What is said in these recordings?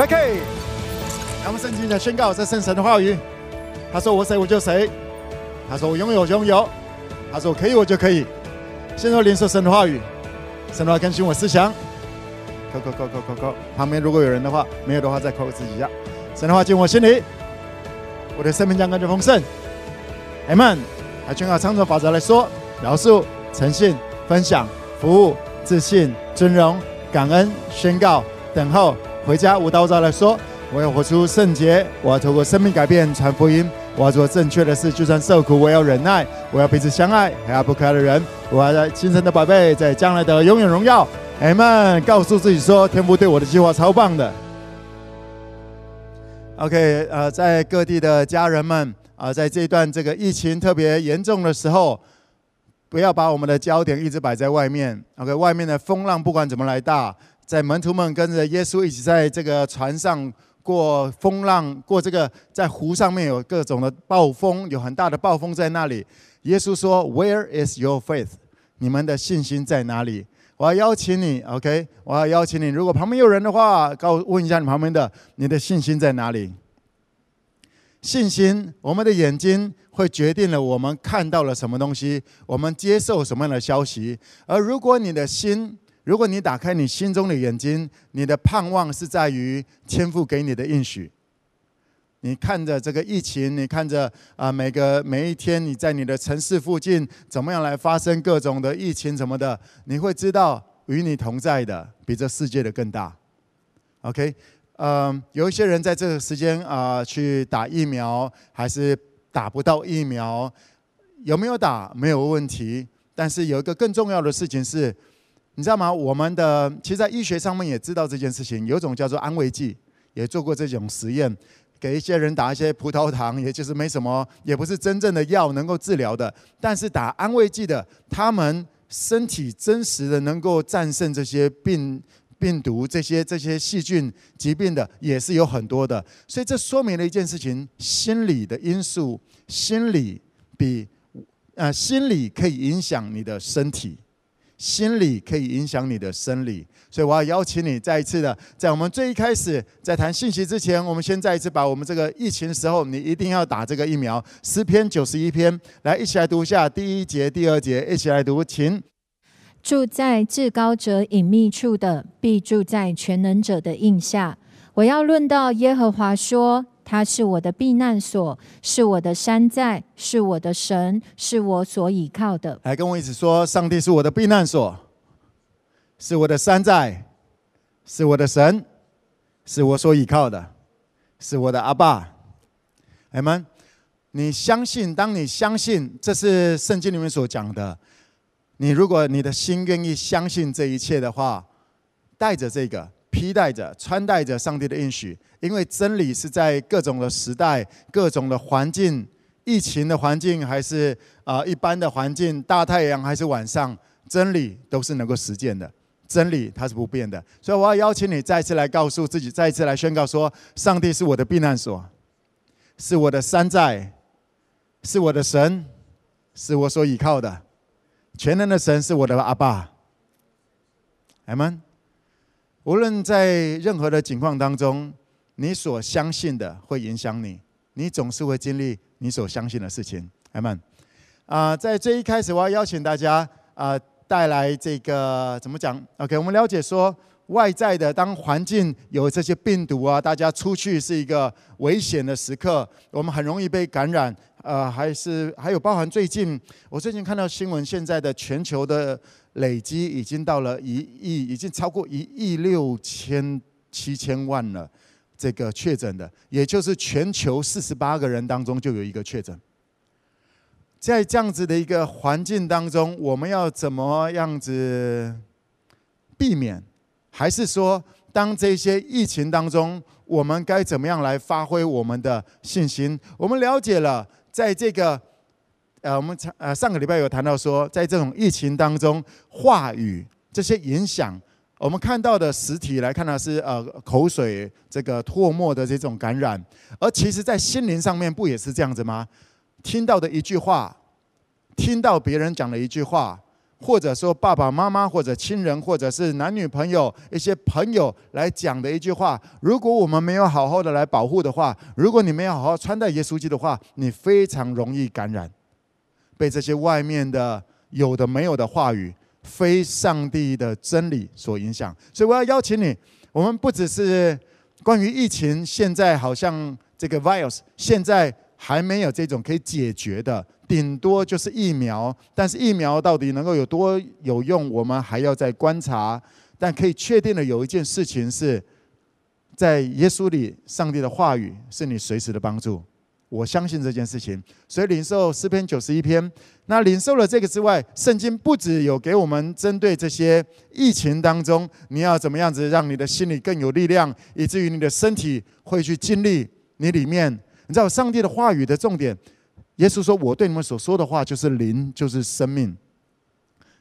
PK，让我们圣经的宣告这圣神的话语。他说：“我谁我就谁。”他说：“我拥有拥有。”他说：“我可以我就可以。”现在连说神的话语，神的话更新我思想。扣扣扣扣扣扣。旁边如果有人的话，没有的话再扣自己一下。神的话进我心里，我的生命将更加丰盛。Amen。来宣告长存法则来说：饶恕、诚信、分享、服务、自信、尊荣、感恩、宣告、等候。回家，无刀照来说，我要活出圣洁，我要透过生命改变传福音，我要做正确的事，就算受苦，我要忍耐，我要彼此相爱，还要不可爱的人，我要在今生的宝贝，在将来的永远荣耀。阿们，告诉自己说，天父对我的计划超棒的。OK，呃，在各地的家人们啊、在这一段这个疫情特别严重的时候，不要把我们的焦点一直摆在外面。OK，外面的风浪不管怎么来大。在门徒们跟着耶稣一起在这个船上过风浪，过这个在湖上面有各种的暴风，有很大的暴风在那里。耶稣说：“Where is your faith？你们的信心在哪里？”我要邀请你，OK？我要邀请你，如果旁边有人的话，告问一下你旁边的，你的信心在哪里？信心，我们的眼睛会决定了我们看到了什么东西，我们接受什么样的消息。而如果你的心，如果你打开你心中的眼睛，你的盼望是在于天父给你的应许。你看着这个疫情，你看着啊，每个每一天你在你的城市附近怎么样来发生各种的疫情什么的，你会知道与你同在的比这世界的更大。OK，嗯，有一些人在这个时间啊去打疫苗，还是打不到疫苗，有没有打没有问题，但是有一个更重要的事情是。你知道吗？我们的其实，在医学上面也知道这件事情，有种叫做安慰剂，也做过这种实验，给一些人打一些葡萄糖，也就是没什么，也不是真正的药能够治疗的。但是打安慰剂的，他们身体真实的能够战胜这些病、病毒、这些这些细菌疾病的，也是有很多的。所以这说明了一件事情：心理的因素，心理比呃心理可以影响你的身体。心理可以影响你的生理，所以我要邀请你再一次的，在我们最一开始在谈信息之前，我们先再一次把我们这个疫情时候，你一定要打这个疫苗。诗篇九十一篇，来一起来读一下第一节、第二节，一起来读，请。住在至高者隐秘处的，必住在全能者的荫下。我要论到耶和华说。他是我的避难所，是我的山寨，是我的神，是我所倚靠的。来跟我一起说：上帝是我的避难所，是我的山寨，是我的神，是我所倚靠的，是我的阿爸。阿们，你相信？当你相信，这是圣经里面所讲的。你如果你的心愿意相信这一切的话，带着这个。披戴着、穿戴着上帝的应许，因为真理是在各种的时代、各种的环境、疫情的环境，还是啊、一般的环境，大太阳还是晚上，真理都是能够实践的。真理它是不变的，所以我要邀请你再次来告诉自己，再次来宣告说：上帝是我的避难所，是我的山寨，是我的神，是我所倚靠的。全能的神是我的阿爸。阿门。无论在任何的情况当中，你所相信的会影响你，你总是会经历你所相信的事情。阿门。啊，在最一开始，我要邀请大家啊，带来这个怎么讲？OK，我们了解说，外在的当环境有这些病毒啊，大家出去是一个危险的时刻，我们很容易被感染。呃，还是还有包含最近，我最近看到新闻，现在的全球的。累积已经到了一亿，已经超过一亿六千七千万了。这个确诊的，也就是全球四十八个人当中就有一个确诊。在这样子的一个环境当中，我们要怎么样子避免？还是说，当这些疫情当中，我们该怎么样来发挥我们的信心？我们了解了，在这个。呃，我们上呃上个礼拜有谈到说，在这种疫情当中，话语这些影响，我们看到的实体来看呢是呃口水这个唾沫的这种感染，而其实在心灵上面不也是这样子吗？听到的一句话，听到别人讲的一句话，或者说爸爸妈妈，或者亲人，或者是男女朋友，一些朋友来讲的一句话，如果我们没有好好的来保护的话，如果你没有好好穿戴耶稣基督的话，你非常容易感染，被这些外面的有的没有的话语，非上帝的真理所影响。所以我要邀请你，我们不只是关于疫情，现在好像这个 virus 现在。还没有这种可以解决的，顶多就是疫苗。但是疫苗到底能够有多有用，我们还要再观察。但可以确定的有一件事情是，在耶稣里，上帝的话语是你随时的帮助。我相信这件事情，所以领受诗篇九十一篇。那领受了这个之外，圣经不只有给我们针对这些疫情当中，你要怎么样子让你的心里更有力量，以至于你的身体会去经历你里面。你知道上帝的话语的重点，耶稣说：“我对你们所说的话就是灵，就是生命，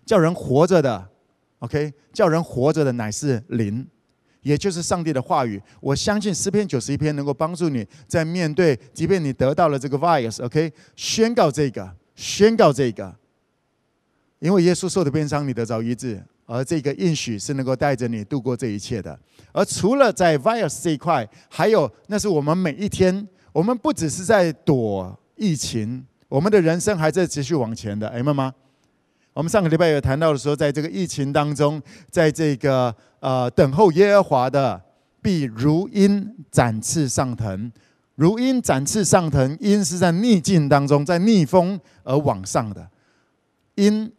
叫人活着的。”OK，叫人活着的乃是灵，也就是上帝的话语。我相信诗篇九十一篇能够帮助你在面对，即便你得到了这个 virus，OK，宣告这个，宣告这个，因为耶稣受的鞭伤，你得着医治，而这个应许是能够带着你度过这一切的。而除了在 virus 这一块，还有那是我们每一天。我们不只是在躲疫情，我们的人生还在持续往前的，哎妈妈，我们上个礼拜有谈到的时候，在这个疫情当中，在这个呃等候耶和华的，必如鹰展翅上腾，如鹰展翅上腾，鹰是在逆境当中，在逆风而往上的，鹰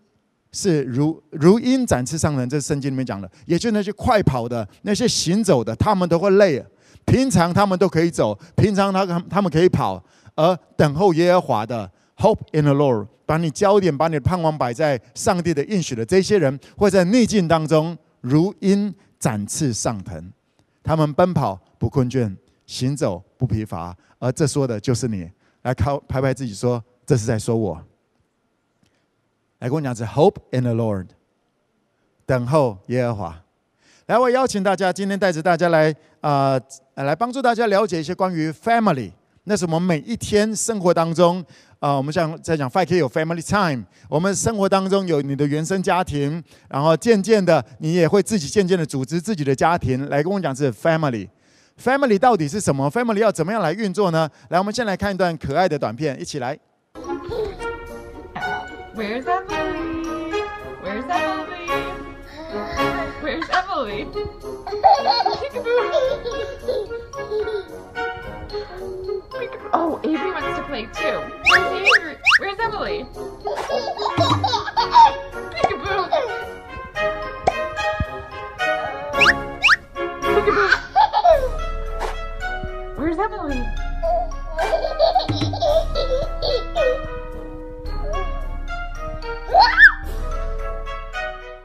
是如如鹰展翅上腾，这是圣经里面讲的，也就是那些快跑的、那些行走的，他们都会累。平常他们都可以走，平常他他们可以跑，而等候耶和华的 hope in the Lord，把你焦点、把你的盼望摆在上帝的应许的这些人，会在逆境当中如鹰展翅上腾，他们奔跑不困倦，行走不疲乏。而这说的就是你，来靠拍拍自己说，这是在说我。来跟我讲，是 hope in the Lord，等候耶和华。来，我邀请大家今天带着大家来啊、来帮助大家了解一些关于 family。那是我们每一天生活当中啊、我们像在讲 5K 有 family time。我们生活当中有你的原生家庭，然后渐渐的你也会自己渐渐的组织自己的家庭。来跟我讲是 family。family 到底是什么？family 要怎么样来运作呢？来，我们先来看一段可爱的短片，一起来。Where's Emily? Where's Emily? Where's Emily? Oh, Avery wants to play too. Where's Avery? Where's Emily? Peekaboo. Peekaboo. Where's Emily?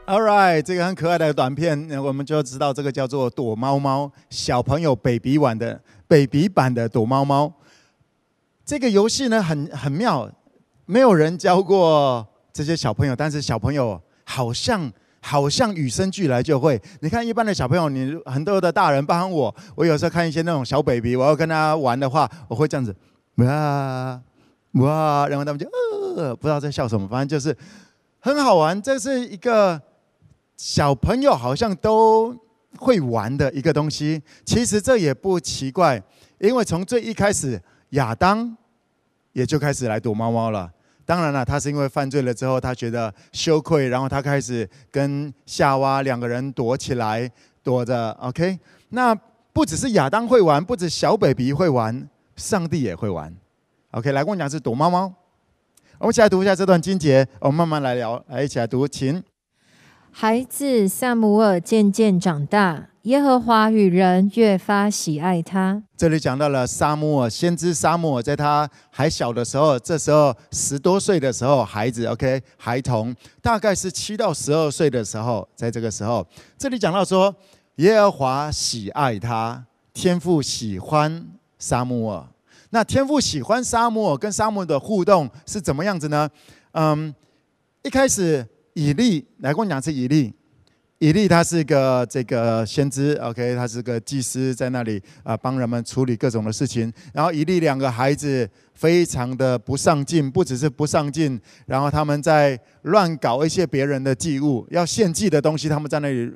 All right，这个很可爱的短片，我们就知道这个叫做躲猫猫，小朋友 baby 玩的 baby 版的躲猫猫。 这个游戏呢，很很妙，没有人教过这些小朋友，但是小朋友好像好像与生俱来就会。你看一般的小朋友，你很多的大人，帮我，我有时候看一些那种小 baby，我要跟他玩的话，我会这样子，哇哇，然后他们就呃，不知道在笑什么，反正就是很好玩。这是一个。小朋友好像都会玩的一个东西，其实这也不奇怪，因为从最一开始，亚当也就开始来躲猫猫了。当然了，他是因为犯罪了之后，他觉得羞愧，然后他开始跟夏娃两个人躲起来，躲着。OK，那不只是亚当会玩，不止小 baby 会玩，上帝也会玩。OK，来跟我讲是躲猫猫。我们一起来读一下这段经节，我们慢慢来聊，来一起来读，请。孩子撒母耳渐渐长大，耶和华与人越发喜爱他。这里讲到了撒母耳，先知撒母耳，在他还小的时候，这时候十多岁的时候，孩子，OK，孩童，大概是七到十二岁的时候，在这个时候，这里讲到说，耶和华喜爱他，天父喜欢撒母耳。那天父喜欢撒母耳，跟撒母的互动是怎么样子呢？嗯，一开始。以利来跟我讲是以利，以利他是个这个先知，OK，他是个祭司，在那里啊帮人们处理各种的事情。然后以利两个孩子非常的不上进，不只是不上进，然后他们在乱搞一些别人的祭物，要献祭的东西，他们在那里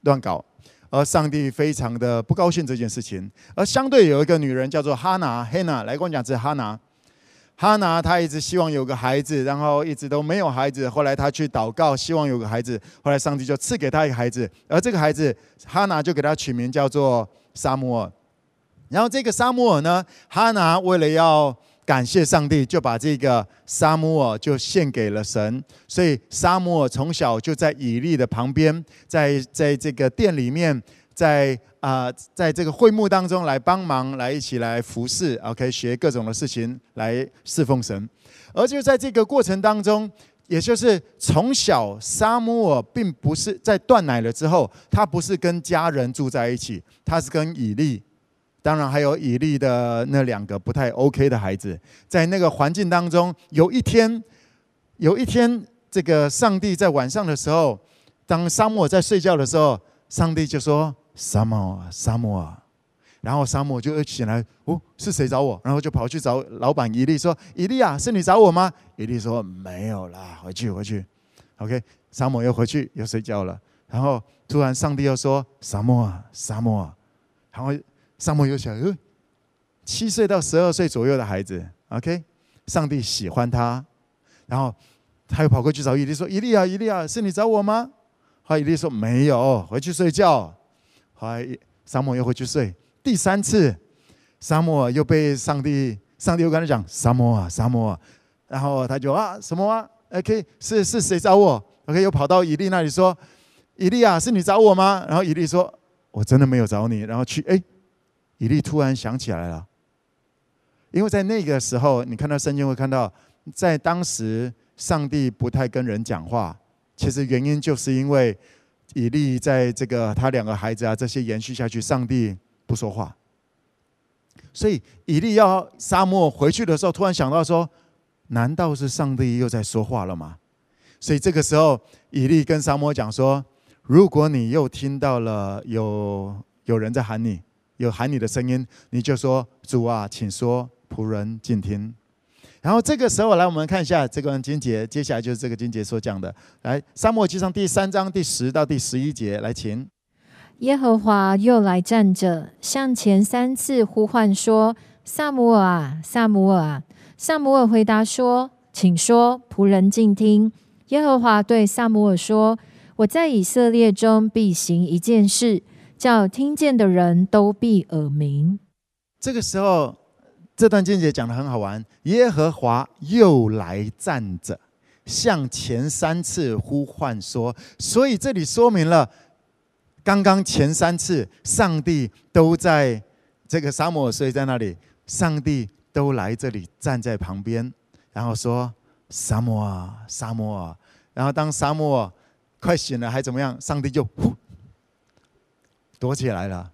乱搞，而上帝非常的不高兴这件事情。而相对有一个女人叫做哈拿，哈拿来跟我讲，这是哈拿。哈拿他一直希望有个孩子，然后一直都没有孩子。后来他去祷告，希望有个孩子。后来上帝就赐给他一个孩子，而这个孩子哈拿就给他取名叫做撒母耳。然后这个撒母耳呢，哈拿为了要感谢上帝，就把这个撒母耳就献给了神。所以撒母耳从小就在以利的旁边，在在这个殿里面。在啊、在这个会幕当中来帮忙，来一起来服侍，OK，学各种的事情来侍奉神。而就在这个过程当中，也就是从小撒母耳并不是在断奶了之后，他不是跟家人住在一起，他是跟以利，当然还有以利的那两个不太 OK 的孩子，在那个环境当中，有一天，有一天，这个上帝在晚上的时候，当撒母耳在睡觉的时候，上帝就说。撒母耳，撒母耳，然后萨摩就一起来，哦，是谁找我？然后就跑去找老板伊利，说：“伊利啊，是你找我吗？”伊利说：“没有啦，回去，回去。”OK，萨摩又回去又睡觉了。然后突然上帝又说：“萨摩啊，萨摩啊。”然后萨摩又想：“呃，七岁到十二岁左右的孩子，OK，上帝喜欢他。”然后他又跑过去找伊利，说：“伊利啊，伊利啊，是你找我吗？”好，伊利说：“没有，回去睡觉。”后来，沙漠又回去睡。第三次，沙漠又被上帝，上帝又跟他讲：“沙漠啊，沙漠啊。”然后他就啊，什么啊？OK，是是谁找我？OK，又跑到以利那里说：“以利啊，是你找我吗？”然后以利说：“我真的没有找你。”然后去，哎，以利突然想起来了，因为在那个时候，你看到圣经会看到，在当时上帝不太跟人讲话，其实原因就是因为。以利在这个他两个孩子啊，这些延续下去，上帝不说话，所以以利要沙漠回去的时候，突然想到说：难道是上帝又在说话了吗？所以这个时候，以利跟沙漠讲说：如果你又听到了有有人在喊你，有喊你的声音，你就说：主啊，请说，仆人静听。然后这个时候来，我们看一下这个经节，接下来就是这个经节所讲的。来，撒母耳记上第三章第十到第十一节，来，请。耶和华又来站着，向前三次呼唤说：“撒母耳啊，撒母耳啊！”撒母尔回答说：“请说，仆人静听。”耶和华对撒母耳说：“我在以色列中必行一件事，叫听见的人都必耳鸣。”这个时候。这段经节讲得很好玩，耶和华又来站着，向前三次呼唤说，所以这里说明了，刚刚前三次上帝都在这个撒母耳睡在那里，上帝都来这里站在旁边，然后说撒母耳，撒母耳，然后当撒母耳快醒了还怎么样？上帝就呼躲起来了，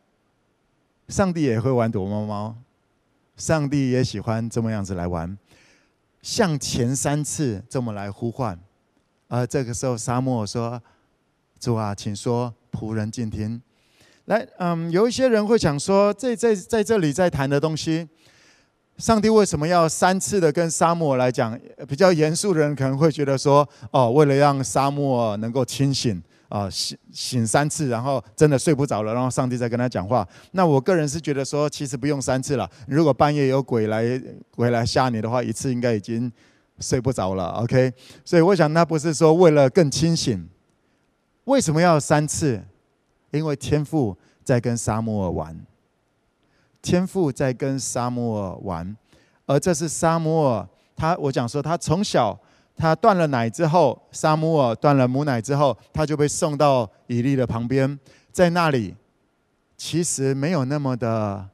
上帝也会玩躲猫猫。上帝也喜欢这么样子来玩，向前三次这么来呼唤，而这个时候沙漠说：“主啊，请说，仆人静听。”来，嗯，有一些人会想说，在在在这里在谈的东西，上帝为什么要三次的跟沙漠来讲？比较严肃的人可能会觉得说：“哦，为了让沙漠能够清醒。”啊，醒醒三次，然后真的睡不着了，然后上帝再跟他讲话。那我个人是觉得说，其实不用三次了。如果半夜有鬼来鬼来吓你的话，一次应该已经睡不着了。OK，所以我想，那不是说为了更清醒，为什么要三次？因为天父在跟撒母耳玩，天父在跟撒母耳玩，而这是撒母耳，他我讲说他从小。他断了奶之后，沙姆尔断了母奶之后，他就被送到以利的旁边，在那里，其实没有那么的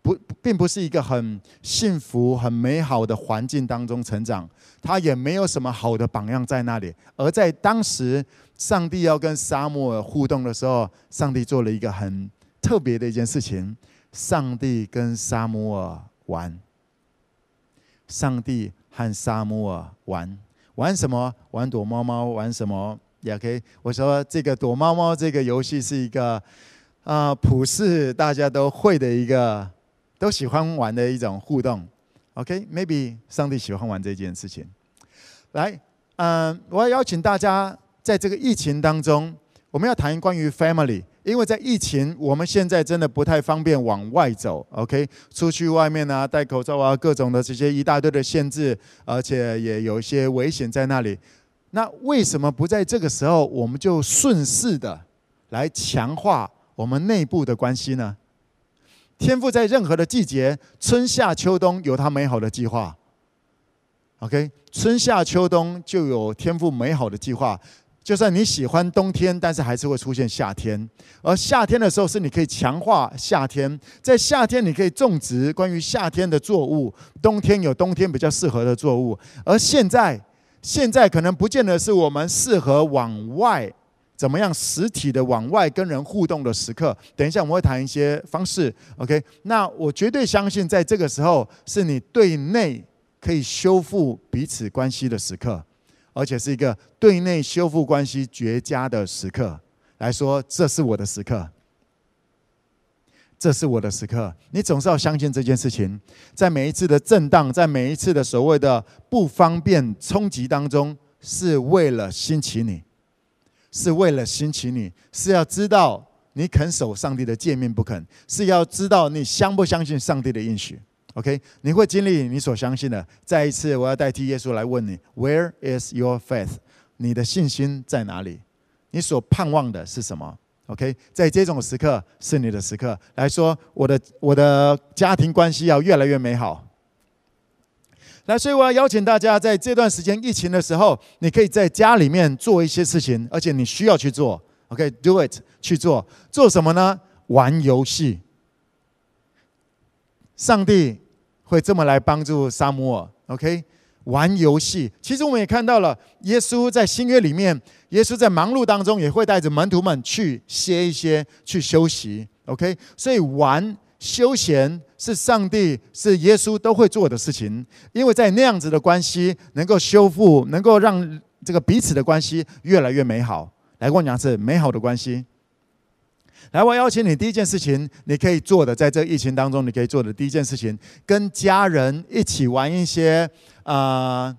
不，并不是一个很幸福、很美好的环境当中成长。他也没有什么好的榜样在那里。而在当时，上帝要跟沙姆尔互动的时候，上帝做了一个很特别的一件事情：上帝跟沙姆尔玩，上帝和沙姆尔玩。玩什么？玩躲猫猫？玩什么？也 OK。我说这个躲猫猫这个游戏是一个啊、呃，普世大家都会的一个，都喜欢玩的一种互动。OK，maybe、上帝喜欢玩这件事情。来，嗯、我要邀请大家在这个疫情当中，我们要谈关于 family。因为在疫情，我们现在真的不太方便往外走，OK？出去外面啊，戴口罩啊，各种的这些一大堆的限制，而且也有一些危险在那里。那为什么不在这个时候，我们就顺势的来强化我们内部的关系呢？天父在任何的季节，春夏秋冬有他美好的计划，OK？春夏秋冬就有天父美好的计划。就算你喜欢冬天，但是还是会出现夏天。而夏天的时候，是你可以强化夏天。在夏天，你可以种植关于夏天的作物；冬天有冬天比较适合的作物。而现在，现在可能不见得是我们适合往外怎么样实体的往外跟人互动的时刻。等一下，我们会谈一些方式。OK，那我绝对相信，在这个时候，是你对内可以修复彼此关系的时刻。而且是一个对内修复关系绝佳的时刻，来说，这是我的时刻，这是我的时刻。你总是要相信这件事情，在每一次的震荡，在每一次的所谓的不方便冲击当中，是为了兴起你，是为了兴起你，是要知道你肯守上帝的诫命不肯，是要知道你相不相信上帝的应许。OK，你会经历你所相信的。再一次，我要代替耶稣来问你：Where is your faith？你的信心在哪里？你所盼望的是什么？OK，在这种时刻是你的时刻。来说，我的我的家庭关系要越来越美好。来，所以我要邀请大家，在这段时间疫情的时候，你可以在家里面做一些事情，而且你需要去做。OK，do it，去做。做什么呢？玩游戏。上帝。会这么来帮助萨姆尔，OK？玩游戏，其实我们也看到了，耶稣在新约里面，耶稣在忙碌当中也会带着门徒们去歇一歇，去休息，OK？所以玩休闲是上帝是耶稣都会做的事情，因为在那样子的关系能够修复，能够让这个彼此的关系越来越美好。来跟我讲是美好的关系。来，我邀请你第一件事情，你可以做的，在这疫情当中，你可以做的第一件事情，跟家人一起玩一些啊、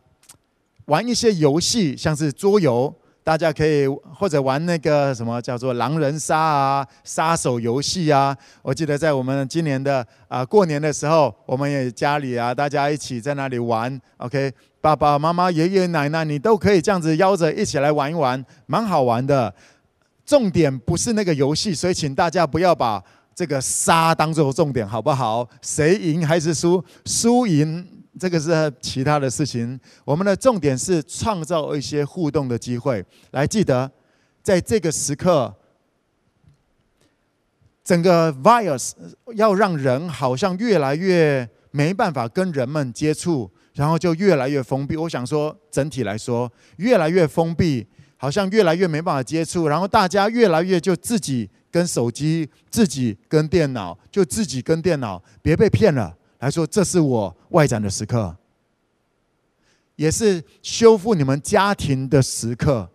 玩一些游戏，像是桌游，大家可以或者玩那个什么叫做狼人杀啊、杀手游戏啊。我记得在我们今年的啊、过年的时候，我们也家里啊，大家一起在那里玩。OK，爸爸妈妈、爷爷奶奶，你都可以这样子邀着一起来玩一玩，蛮好玩的。重点不是那个游戏，所以请大家不要把这个杀当做重点，好不好？谁赢还是输？输赢这个是其他的事情。我们的重点是创造一些互动的机会。来，记得在这个时刻，整个 virus 要让人好像越来越没办法跟人们接触，然后就越来越封闭。我想说，整体来说，越来越封闭。好像越来越没办法接触，然后大家越来越就自己跟手机，自己跟电脑，就自己跟电脑，别被骗了。来说，这是我外展的时刻，也是修复你们家庭的时刻。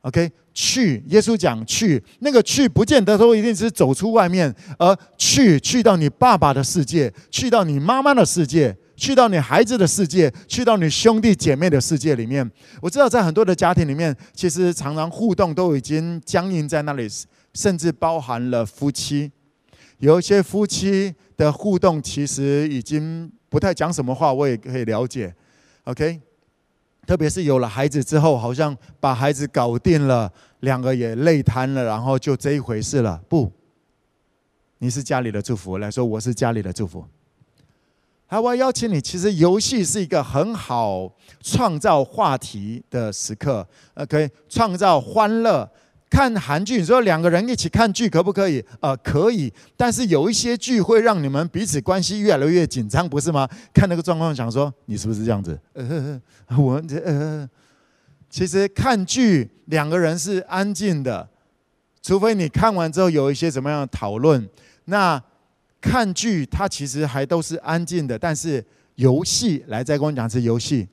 OK，去，耶稣讲去，那个去不见得都一定是走出外面，而去去到你爸爸的世界，去到你妈妈的世界。去到你孩子的世界，去到你兄弟姐妹的世界里面。我知道，在很多的家庭里面，其实常常互动都已经僵硬在那里，甚至包含了夫妻。有一些夫妻的互动其实已经不太讲什么话，我也可以了解。OK，特别是有了孩子之后，好像把孩子搞定了，两个也累瘫了，然后就这一回事了。不，你是家里的祝福，来说我是家里的祝福。好，我要邀请你。其实游戏是一个很好创造话题的时刻，OK？创造欢乐。看韩剧，你说两个人一起看剧可不可以？呃，可以。但是有一些剧会让你们彼此关系越来越紧张，不是吗？看那个状况，想说你是不是这样子？呃，我这呃，其实看剧两个人是安静的，除非你看完之后有一些什么样的讨论，那。看剧，它其实还都是安静的，但是游戏来再跟我讲是游戏。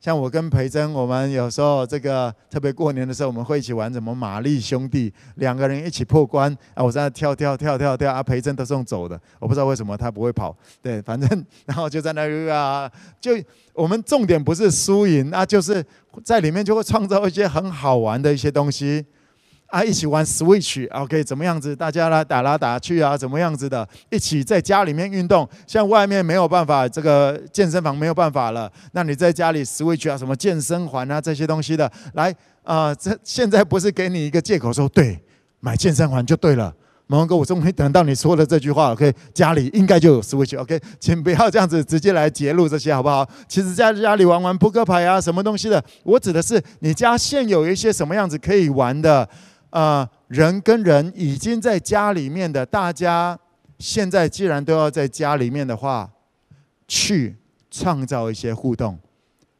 像我跟培珍，我们有时候这个特别过年的时候，我们会一起玩什么玛丽兄弟，两个人一起破关啊！我在那跳跳跳跳跳啊，培珍都是用走的，我不知道为什么他不会跑。对，反正然后就在那啊，就我们重点不是输赢啊，就是在里面就会创造一些很好玩的一些东西。啊，一起玩 Switch，OK，怎么样子？大家来打来打去啊，怎么样子的？一起在家里面运动，像外面没有办法，这个健身房没有办法了，那你在家里 Switch 啊，什么健身环啊这些东西的，来啊，这现在不是给你一个借口说对，买健身环就对了。毛哥，我终于等到你说的这句话，OK，家里应该就有 Switch，OK，请不要这样子直接来揭露这些好不好？其实在家里玩玩扑克牌啊，什么东西的，我指的是你家现有一些什么样子可以玩的。啊、呃，人跟人已经在家里面的，大家现在既然都要在家里面的话，去创造一些互动，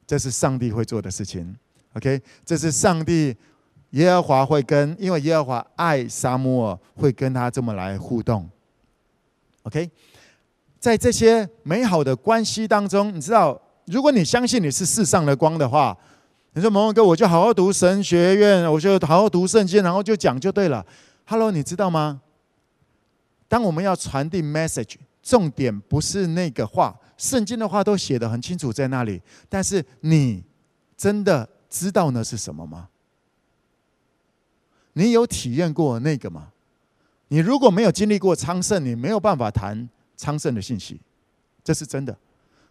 这是上帝会做的事情。OK，这是上帝耶和华会跟，因为耶和华爱撒母耳，会跟他这么来互动。OK，在这些美好的关系当中，你知道，如果你相信你是世上的光的话。你说蒙文哥，我就好好读神学院，我就好好读圣经，然后就讲就对了。Hello，你知道吗？当我们要传递 message，重点不是那个话，圣经的话都写得很清楚在那里。但是你真的知道那是什么吗？你有体验过那个吗？你如果没有经历过昌盛，你没有办法谈昌盛的信息，这是真的。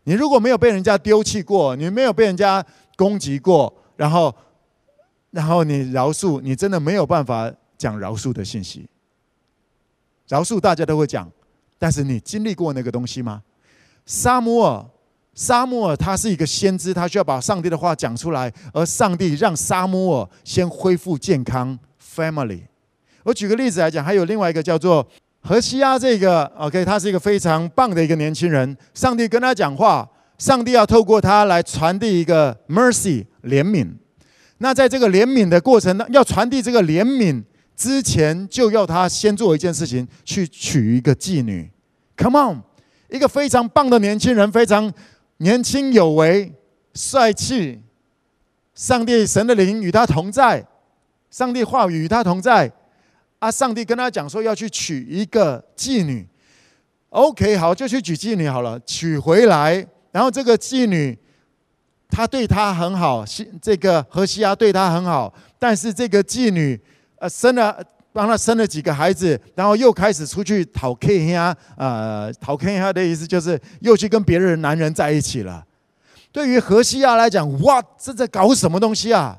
你如果没有被人家丢弃过，你没有被人家攻击过，然后，然后你饶恕，你真的没有办法讲饶恕的信息。饶恕大家都会讲，但是你经历过那个东西吗？撒母耳，撒母耳他是一个先知，他需要把上帝的话讲出来，而上帝让撒母耳先恢复健康。Family，我举个例子来讲，还有另外一个叫做何西阿，这个 OK，他是一个非常棒的一个年轻人，上帝跟他讲话。上帝要透过他来传递一个 mercy 怜悯，那在这个怜悯的过程呢，要传递这个怜悯之前，就要他先做一件事情，去娶一个妓女。Come on，一个非常棒的年轻人，非常年轻有为、帅气。上帝神的灵与他同在，上帝话语与他同在。啊，上帝跟他讲说要去娶一个妓女。OK，好，就去娶妓女好了，娶回来。然后这个妓女，她对他很好，这个何西亚对他很好，但是这个妓女，呃，生了帮他生了几个孩子，然后又开始出去讨 K 呀，呃，讨 K 呀的意思就是又去跟别人男人在一起了。对于何西亚来讲，哇，这在搞什么东西啊？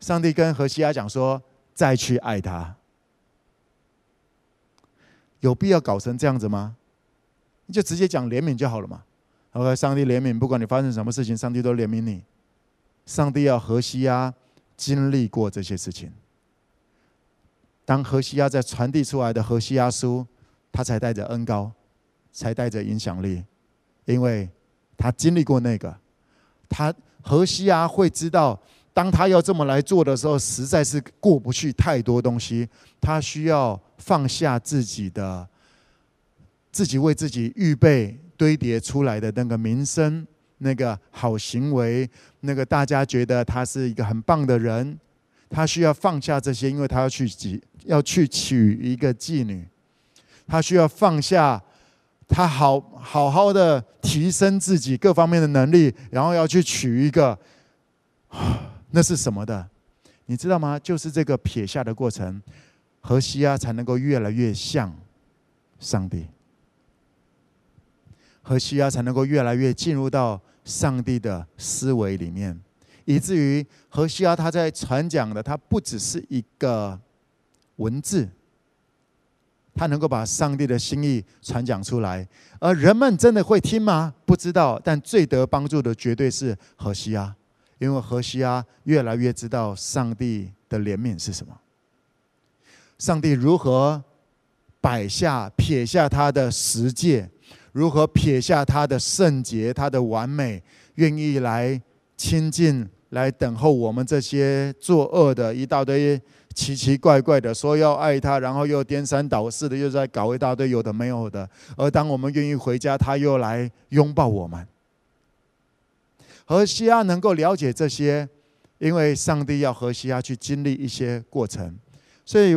上帝跟何西亚讲说，再去爱他，有必要搞成这样子吗？你就直接讲怜悯就好了嘛。OK，上帝怜悯，不管你发生什么事情，上帝都怜悯你。上帝要何西阿经历过这些事情，当何西阿在传递出来的何西阿书，他才带着恩高，才带着影响力，因为他经历过那个。他何西阿会知道，当他要这么来做的时候，实在是过不去太多东西，他需要放下自己的，自己为自己预备。堆叠出来的那个名声，那个好行为，那个大家觉得他是一个很棒的人，他需要放下这些，因为他要去娶，要去娶一个妓女，他需要放下，他好好好的提升自己各方面的能力，然后要去娶一个，那是什么的？你知道吗？就是这个撇下的过程，何西啊才能够越来越像上帝。何西阿才能够越来越进入到上帝的思维里面，以至于何西阿他在传讲的，他不只是一个文字，他能够把上帝的心意传讲出来，而人们真的会听吗？不知道，但最得帮助的绝对是何西阿，因为何西阿越来越知道上帝的怜悯是什么，上帝如何摆下撇下他的十诫。如何撇下他的圣洁、他的完美，愿意来亲近、来等候我们这些作恶的一大堆奇奇怪怪的，说要爱他，然后又颠三倒四的，又在搞一大堆有的没有的。而当我们愿意回家，他又来拥抱我们。何西阿能够了解这些，因为上帝要何西阿去经历一些过程，所以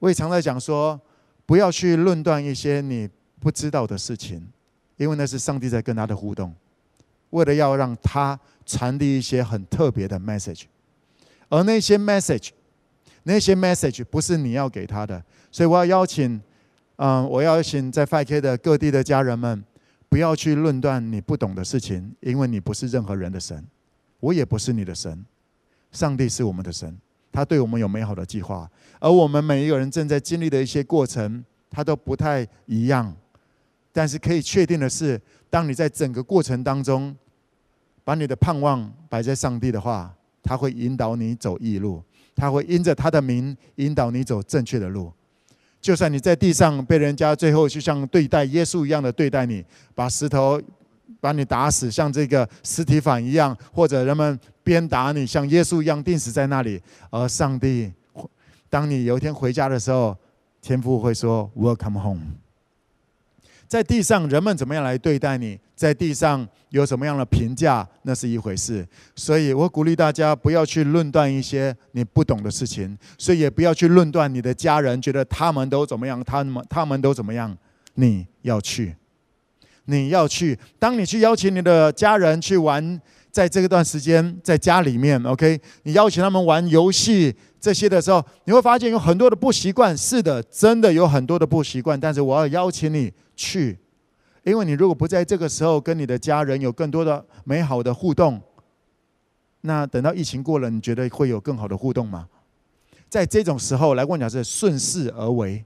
我也常在讲说，不要去论断一些你不知道的事情，因为那是上帝在跟他的互动，为了要让他传递一些很特别的 message，而那些 message，那些 message 不是你要给他的，所以我要邀请。嗯，我要请在 5K 的各地的家人们，不要去论断你不懂的事情，因为你不是任何人的神，我也不是你的神，上帝是我们的神，他对我们有美好的计划，而我们每一个人正在经历的一些过程，他都不太一样，但是可以确定的是，当你在整个过程当中，把你的盼望摆在上帝的话，他会引导你走义路，他会因着他的名引导你走正确的路。就算你在地上被人家最后就像对待耶稣一样的对待你，把石头把你打死，像这个尸体反一样，或者人们鞭打你，像耶稣一样钉死在那里。而上帝，当你有一天回家的时候，天父会说：“Welcome home。”在地上人们怎么样来对待你？在地上有什么样的评价？那是一回事。所以我鼓励大家不要去论断一些你不懂的事情，所以也不要去论断你的家人，觉得他们都怎么样，他们他们都怎么样。你要去，你要去。当你去邀请你的家人去玩，在这段时间在家里面，OK，你邀请他们玩游戏这些的时候，你会发现有很多的不习惯。是的，真的有很多的不习惯。但是我要邀请你。去，因为你如果不在这个时候跟你的家人有更多的美好的互动，那等到疫情过了，你觉得会有更好的互动吗？在这种时候来问讲是顺势而为。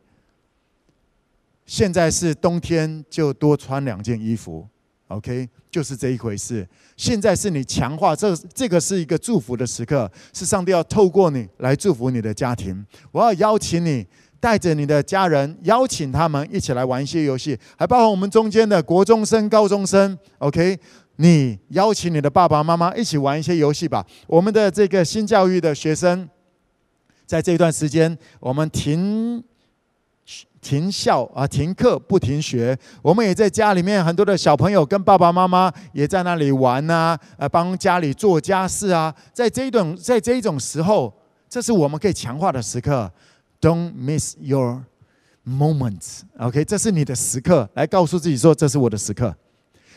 现在是冬天，就多穿两件衣服，OK，就是这一回事。现在是你强化，这这个是一个祝福的时刻，是上帝要透过你来祝福你的家庭。我要邀请你。带着你的家人，邀请他们一起来玩一些游戏，还包括我们中间的国中生、高中生。OK，你邀请你的爸爸妈妈一起玩一些游戏吧。我们的这个新教育的学生，在这段时间，我们停停校啊，停课不停学。我们也在家里面，很多的小朋友跟爸爸妈妈也在那里玩啊，呃，帮家里做家事啊。在这一种在这一种时候，这是我们可以强化的时刻。Don't miss your moments. OK，这是你的时刻，来告诉自己说，这是我的时刻。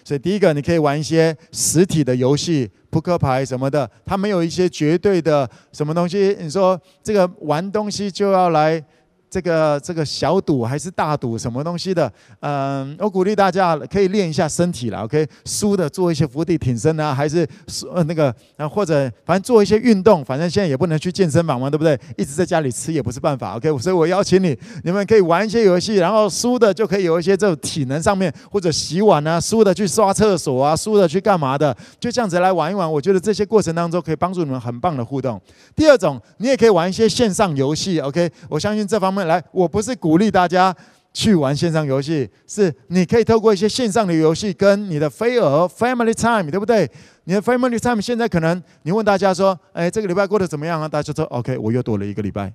所以第一个，你可以玩一些实体的游戏，扑克牌什么的，它没有一些绝对的什么东西。你说这个玩东西就要来。这个这个小赌还是大赌什么东西的？嗯，我鼓励大家可以练一下身体了，OK？输的做一些伏地挺身啊，还是输那个啊，或者反正做一些运动，反正现在也不能去健身房嘛，对不对？一直在家里吃也不是办法，OK？所以我邀请你，你们可以玩一些游戏，然后输的就可以有一些这种体能上面，或者洗碗啊，输的去刷厕所啊，输的去干嘛的，就这样子来玩一玩。我觉得这些过程当中可以帮助你们很棒的互动。第二种，你也可以玩一些线上游戏，OK？我相信这方。来，我不是鼓励大家去玩线上游戏，是你可以透过一些线上的游戏跟你的飞蛾 family time，对不对？你的 family time 现在可能你问大家说，哎，这个礼拜过得怎么样啊？大家说 OK，我又多了一个礼拜。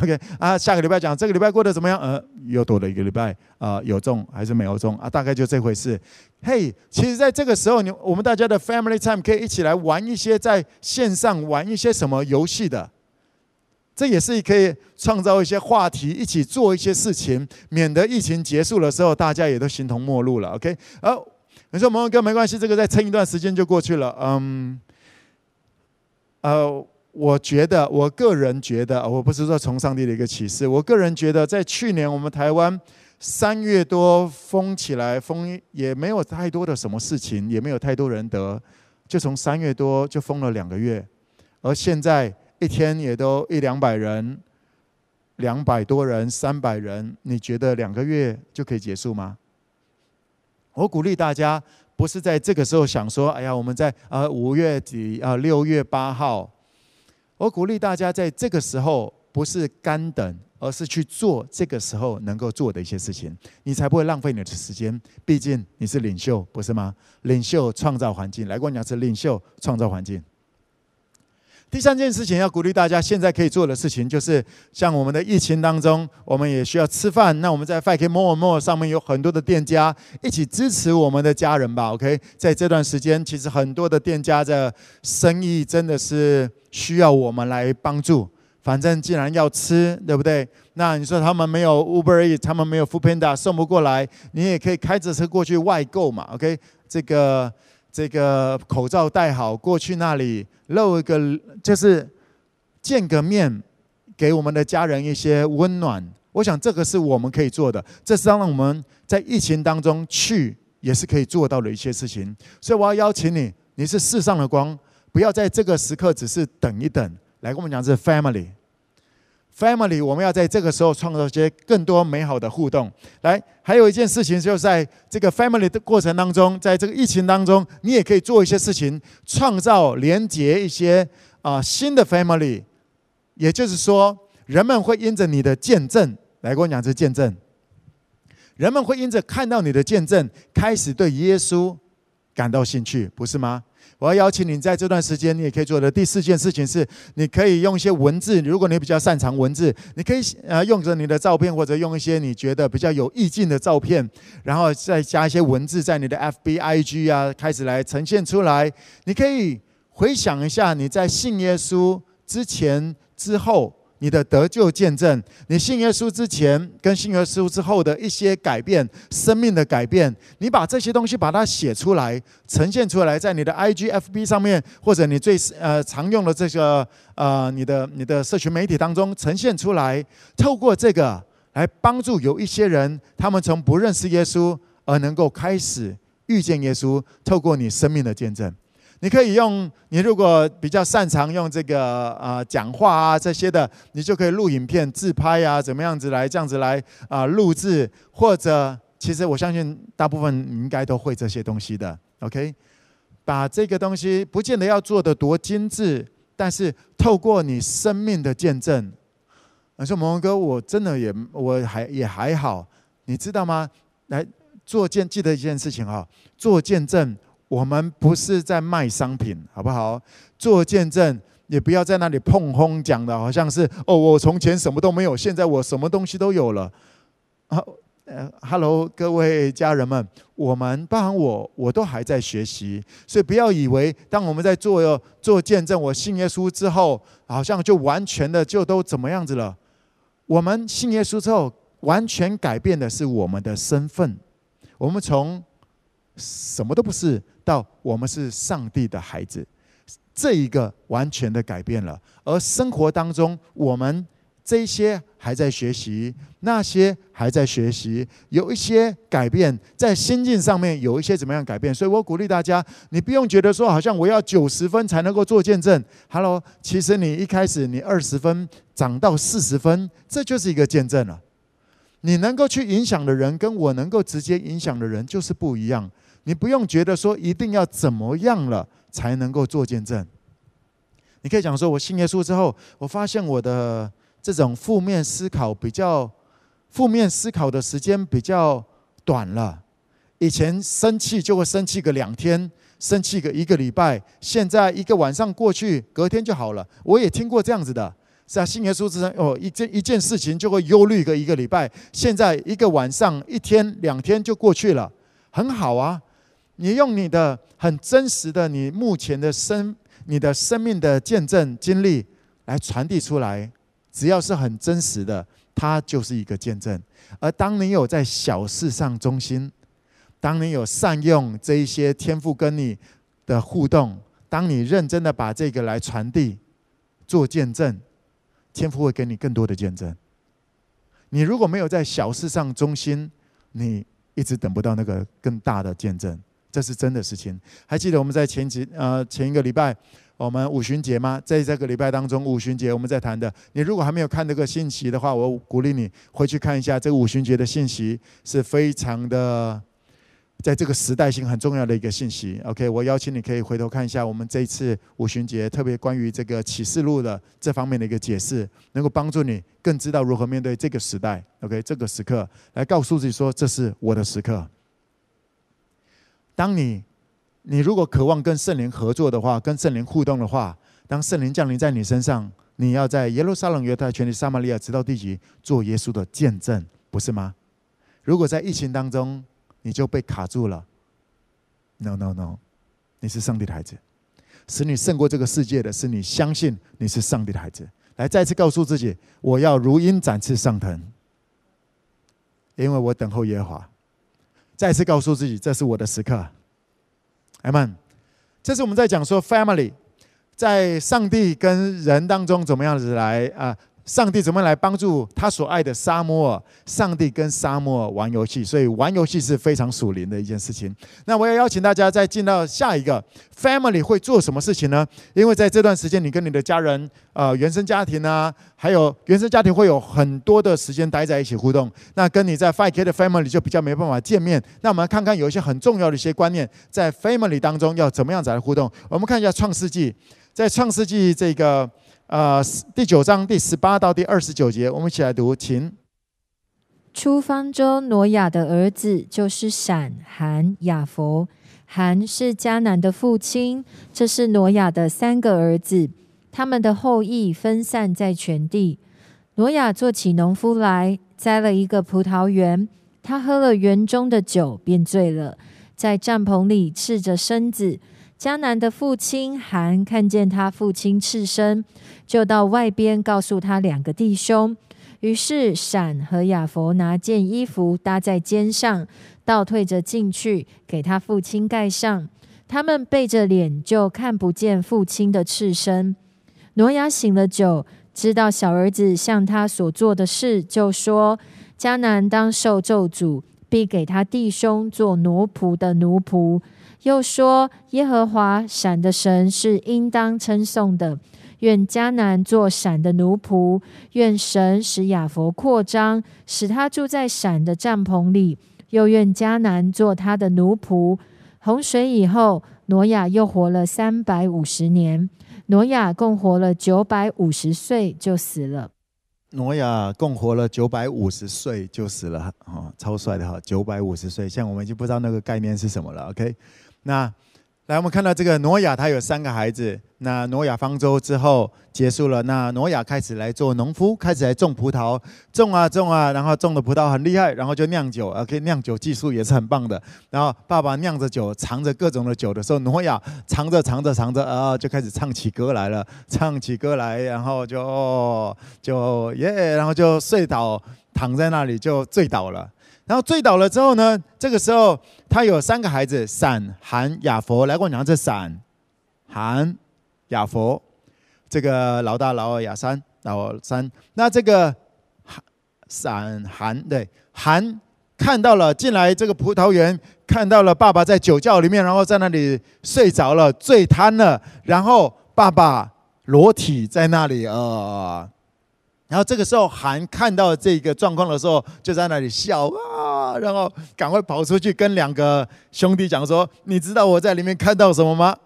OK 啊，下个礼拜讲这个礼拜过得怎么样？呃，又多了一个礼拜啊，有中还是没有中啊？大概就这回事。嘿，其实在这个时候，你我们大家的 family time 可以一起来玩一些在线上玩一些什么游戏的。这也是可以创造一些话题，一起做一些事情，免得疫情结束的时候，大家也都形同陌路了。OK，好，你说蒙恩哥没关系，这个再撑一段时间就过去了。嗯，呃，我觉得，我个人觉得，我不是说从上帝的一个启示，我个人觉得，在去年我们台湾三月多封起来，封也没有太多的什么事情，也没有太多人得，就从三月多就封了两个月，而现在。一天也都一两百人，两百多人，三百人，你觉得两个月就可以结束吗？我鼓励大家，不是在这个时候想说，哎呀，我们在呃五月底啊六月八号，我鼓励大家在这个时候不是干等，而是去做这个时候能够做的一些事情，你才不会浪费你的时间。毕竟你是领袖，不是吗？领袖创造环境，来跟我讲是领袖创造环境。第三件事情要鼓励大家，现在可以做的事情就是，像我们的疫情当中，我们也需要吃饭。那我们在 5K More More 上面有很多的店家一起支持我们的家人吧。OK，在这段时间，其实很多的店家的生意真的是需要我们来帮助。反正既然要吃，对不对？那你说他们没有 Uber E，他们没有 Foodpanda 送不过来，你也可以开着车过去外购嘛。OK，这个。这个口罩戴好，过去那里露一个，就是见个面，给我们的家人一些温暖。我想这个是我们可以做的，这是让我们在疫情当中去也是可以做到的一些事情。所以我要邀请你，你是世上的光，不要在这个时刻只是等一等，来跟我们讲，这是 family。Family，我们要在这个时候创造一些更多美好的互动。来，还有一件事情，就在这个 Family 的过程当中，在这个疫情当中，你也可以做一些事情，创造连接一些啊、新的 Family。也就是说，人们会因着你的见证，来跟我讲这见证，人们会因着看到你的见证，开始对耶稣感到兴趣，不是吗？我要邀请你在这段时间，你也可以做的第四件事情是，你可以用一些文字。如果你比较擅长文字，你可以呃用着你的照片，或者用一些你觉得比较有意境的照片，然后再加一些文字在你的 FB、IG 啊，开始来呈现出来。你可以回想一下你在信耶稣之前、之后。你的得救见证，你信耶稣之前跟信耶稣之后的一些改变，生命的改变，你把这些东西把它写出来，呈现出来，在你的 IG、FB 上面，或者你最呃常用的这个呃你的你的社群媒体当中呈现出来，透过这个来帮助有一些人，他们从不认识耶稣而能够开始遇见耶稣，透过你生命的见证。你可以用，你如果比较擅长用这个啊讲话啊这些的，你就可以录影片、自拍啊，怎么样子来这样子来啊录制，或者其实我相信大部分你应该都会这些东西的，OK？把这个东西不见得要做的多精致，但是透过你生命的见证，你说蒙哥，我真的也我还也还好，你知道吗？来做见记得一件事情哈，做见证。我们不是在卖商品，好不好？做见证也不要在那里碰轰讲的，好像是哦，我从前什么都没有，现在我什么东西都有了。好，呃，Hello，各位家人们，我们包含我，我都还在学习，所以不要以为当我们在做做见证，我信耶稣之后，好像就完全的就都怎么样子了。我们信耶稣之后，完全改变的是我们的身份，我们从。什么都不是，到我们是上帝的孩子，这一个完全的改变了。而生活当中，我们这些还在学习，那些还在学习，有一些改变，在心境上面有一些怎么样改变？所以我鼓励大家，你不用觉得说好像我要九十分才能够做见证。Hello，其实你一开始你二十分涨到四十分，这就是一个见证了。你能够去影响的人，跟我能够直接影响的人就是不一样。你不用觉得说一定要怎么样了才能够做见证。你可以讲说，我信耶稣之后，我发现我的这种负面思考比较负面思考的时间比较短了。以前生气就会生气个两天，生气个一个礼拜，现在一个晚上过去，隔天就好了。我也听过这样子的，是啊，信耶稣之前哦，一件一件事情就会忧虑个一个礼拜，现在一个晚上、一天、两天就过去了，很好啊。你用你的很真实的你目前的生你的生命的见证经历来传递出来，只要是很真实的，它就是一个见证。而当你有在小事上忠心，当你有善用这一些天赋跟你的互动，当你认真的把这个来传递做见证，天赋会给你更多的见证。你如果没有在小事上忠心，你一直等不到那个更大的见证。这是真的事情。还记得我们在前几呃前一个礼拜，我们五旬节吗？在这个礼拜当中，五旬节我们在谈的。你如果还没有看这个信息的话，我鼓励你回去看一下这个五旬节的信息，是非常的，在这个时代性很重要的一个信息。OK，我邀请你可以回头看一下我们这一次五旬节特别关于这个启示录的这方面的一个解释，能够帮助你更知道如何面对这个时代。OK，这个时刻来告诉自己说，这是我的时刻。当你，你如果渴望跟圣灵合作的话，跟圣灵互动的话，当圣灵降临在你身上，你要在耶路撒冷、犹太、全体撒玛利亚，直到地极，做耶稣的见证，不是吗？如果在疫情当中你就被卡住了，no no no，你是上帝的孩子，使你胜过这个世界的是你相信你是上帝的孩子。来，再次告诉自己，我要如鹰展翅上腾，因为我等候耶和华。再次告诉自己，这是我的时刻。阿门。这是我们在讲说，family 在上帝跟人当中怎么样子来啊？上帝怎么来帮助他所爱的撒母耳？上帝跟撒母耳玩游戏，所以玩游戏是非常属灵的一件事情。那我要邀请大家再进到下一个 family 会做什么事情呢？因为在这段时间，你跟你的家人、呃原生家庭啊，还有原生家庭会有很多的时间待在一起互动。那跟你在 5K 的 family 就比较没办法见面。那我们来看看有一些很重要的一些观念，在 family 当中要怎么样子来互动。我们看一下创世纪，在创世纪这个。呃，第九章第十八到第二十九节，我们一起来读，请。出方舟挪亚的儿子就是闪、含、雅弗。含是迦南的父亲，这是挪亚的三个儿子，他们的后裔分散在全地。挪亚做起农夫来，栽了一个葡萄园，他喝了园中的酒，便醉了，在帐篷里赤着身子。迦南的父亲含看见他父亲赤身，就到外边告诉他两个弟兄。于是闪和雅弗拿件衣服搭在肩上，倒退着进去，给他父亲盖上。他们背着脸，就看不见父亲的赤身。挪亚醒了酒，知道小儿子向他所做的事，就说：迦南当受咒诅，必给他弟兄做奴仆的奴仆。又说：“耶和华闪的神是应当称颂的。愿迦南做闪的奴仆，愿神使雅弗扩张，使他住在闪的帐篷里。又愿迦南做他的奴仆。”洪水以后，挪亚又活了三百五十年。挪亚共活了九百五十岁就死了。挪亚共活了九百五十岁就死了，哦，超帅的哈！九百五十岁，像我们已经不知道那个概念是什么了。OK。那来，我们看到这个挪亚，他有三个孩子。那挪亚方舟之后结束了，那挪亚开始来做农夫，开始来种葡萄，种啊种啊，然后种的葡萄很厉害，然后就酿酒啊，可以酿酒技术也是很棒的。然后爸爸酿着酒，尝着各种的酒的时候，挪亚尝着尝着尝着，啊，就开始唱起歌来了，唱起歌来，然后就，就耶，然后就睡倒，躺在那里就醉倒了。然后醉倒了之后呢，这个时候他有三个孩子：闪、韩、雅佛。来，我讲这闪、韩、雅佛，这个老大、老二、雅三、老三。那这个闪、韩对韩看到了进来这个葡萄园，看到了爸爸在酒窖里面，然后在那里睡着了，醉瘫了。然后爸爸裸体在那里。呃然后这个时候，韩看到这个状况的时候，就在那里笑啊，然后赶快跑出去跟两个兄弟讲说：“你知道我在里面看到什么吗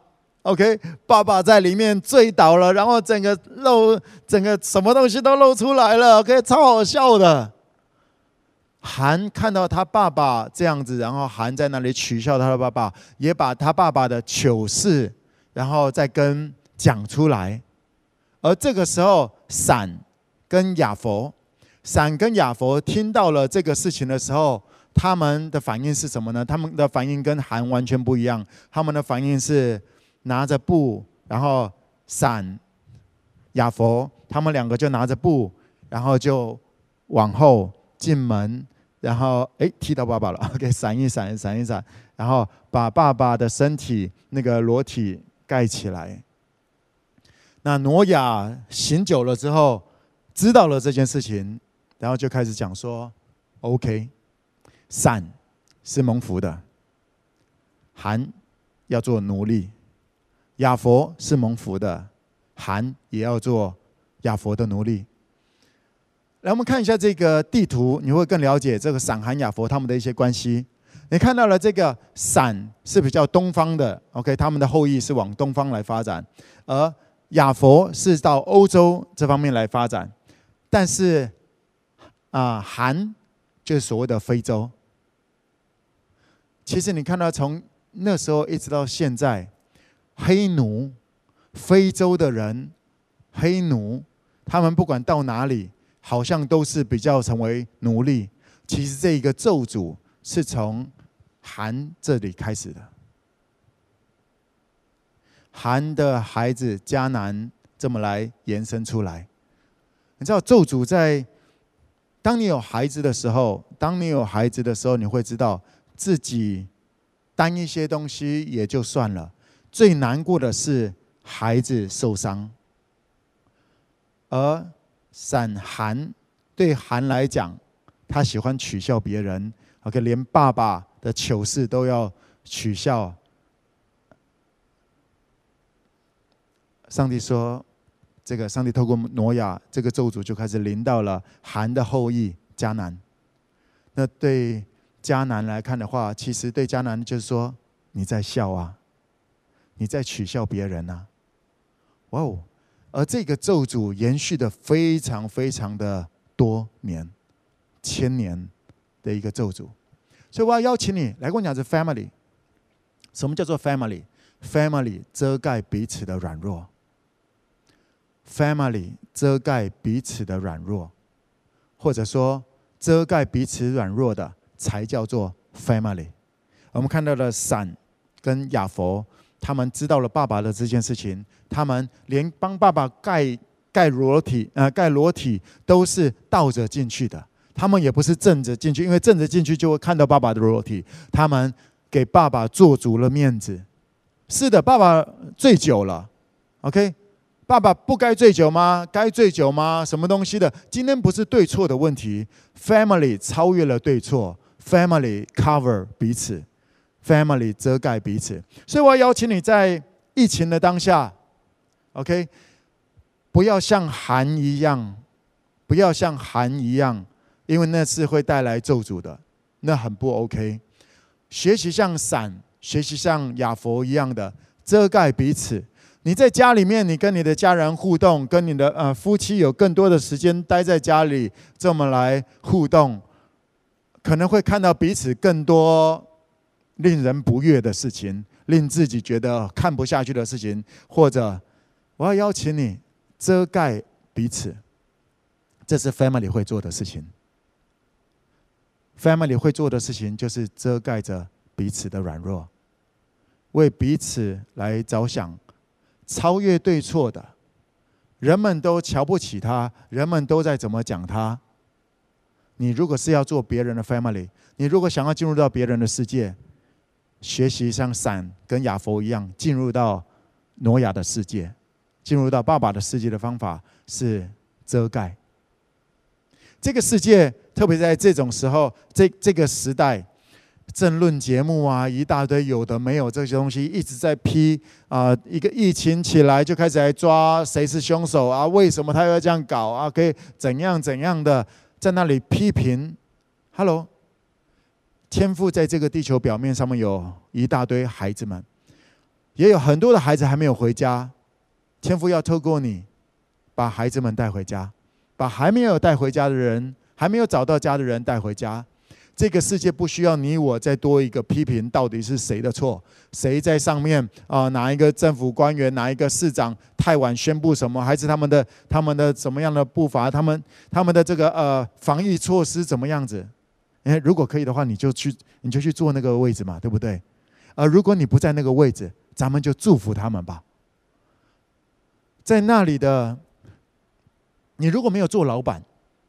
？”OK，爸爸在里面醉倒了，然后整个露，整个什么东西都露出来了。OK，超好笑的。韩看到他爸爸这样子，然后韩在那里取笑他的爸爸，也把他爸爸的糗事，然后再跟讲出来。而这个时候，闪。跟亚佛，闪跟亚佛听到了这个事情的时候，他们的反应是什么呢？他们的反应跟韩完全不一样。他们的反应是拿着布，然后闪亚佛，他们两个就拿着布，然后就往后进门，然后诶踢到爸爸了，OK，闪一闪，闪一闪，然后把爸爸的身体那个裸体盖起来。那挪亚醒酒了之后。知道了这件事情，然后就开始讲说：“OK，闪是蒙福的，含要做奴隶；雅弗是蒙福的，含也要做雅弗的奴隶。”来，我们看一下这个地图，你会更了解这个闪、含、雅弗他们的一些关系。你看到了这个闪是比较东方的，OK，他们的后裔是往东方来发展，而雅弗是到欧洲这方面来发展。但是，啊，含就是所谓的非洲。其实你看到从那时候一直到现在，黑奴非洲的人、黑奴，他们不管到哪里，好像都是比较成为奴隶。其实这一个咒诅是从韩这里开始的。韩的孩子迦南这么来延伸出来。你知道咒诅在当你有孩子的时候，当你有孩子的时候，你会知道自己担一些东西也就算了，最难过的是孩子受伤。而闪寒对寒来讲，他喜欢取笑别人，OK，连爸爸的糗事都要取笑。上帝说：“这个上帝透过挪亚，这个咒诅就开始临到了韩的后裔迦南。那对迦南来看的话，其实对迦南就是说你在笑啊，你在取笑别人啊。哇哦！而这个咒诅延续的非常非常的多年，千年的一个咒诅。所以我要邀请你来跟我讲，这 family，什么叫做 family？family 遮盖彼此的软弱。” Family 遮盖彼此的软弱，或者说遮盖彼此软弱的，才叫做 Family。我们看到了闪跟亚佛，他们知道了爸爸的这件事情，他们连帮爸爸盖盖裸体，呃，盖裸体都是倒着进去的。他们也不是正着进去，因为正着进去就会看到爸爸的裸体。他们给爸爸做足了面子。是的，爸爸醉酒了。OK。爸爸不该醉酒吗？该醉酒吗？什么东西的？今天不是对错的问题，family 超越了对错，family cover 彼此，family 遮盖彼此。所以我要邀请你在疫情的当下，OK，不要像寒一样，不要像寒一样，因为那是会带来咒诅的，那很不 OK。学习像伞，学习像雅佛一样的遮盖彼此。你在家里面，你跟你的家人互动，跟你的呃夫妻有更多的时间待在家里，这么来互动，可能会看到彼此更多令人不悦的事情，令自己觉得看不下去的事情，或者我要邀请你遮盖彼此，这是 family 会做的事情。family 会做的事情就是遮盖着彼此的软弱，为彼此来着想。超越对错的，人们都瞧不起他，人们都在怎么讲他。你如果是要做别人的 family，你如果想要进入到别人的世界，学习像闪跟雅佛一样进入到挪亚的世界，进入到爸爸的世界的方法是遮盖。这个世界，特别在这种时候，这这个时代。政论节目啊，一大堆有的没有这些东西一直在批啊。一个疫情起来就开始来抓谁是凶手啊？为什么他要这样搞啊？可以怎样怎样的在那里批评？Hello，天父在这个地球表面上面有一大堆孩子们，也有很多的孩子还没有回家。天父要透过你把孩子们带回家，把还没有带回家的人，还没有找到家的人带回家。这个世界不需要你我再多一个批评，到底是谁的错？谁在上面啊？哪一个政府官员，哪一个市长太晚宣布什么？还是他们的他们的什么样的步伐？他们他们的这个呃防疫措施怎么样子？诶，如果可以的话，你就去你就去坐那个位置嘛，对不对？而如果你不在那个位置，咱们就祝福他们吧。在那里的，你如果没有做老板，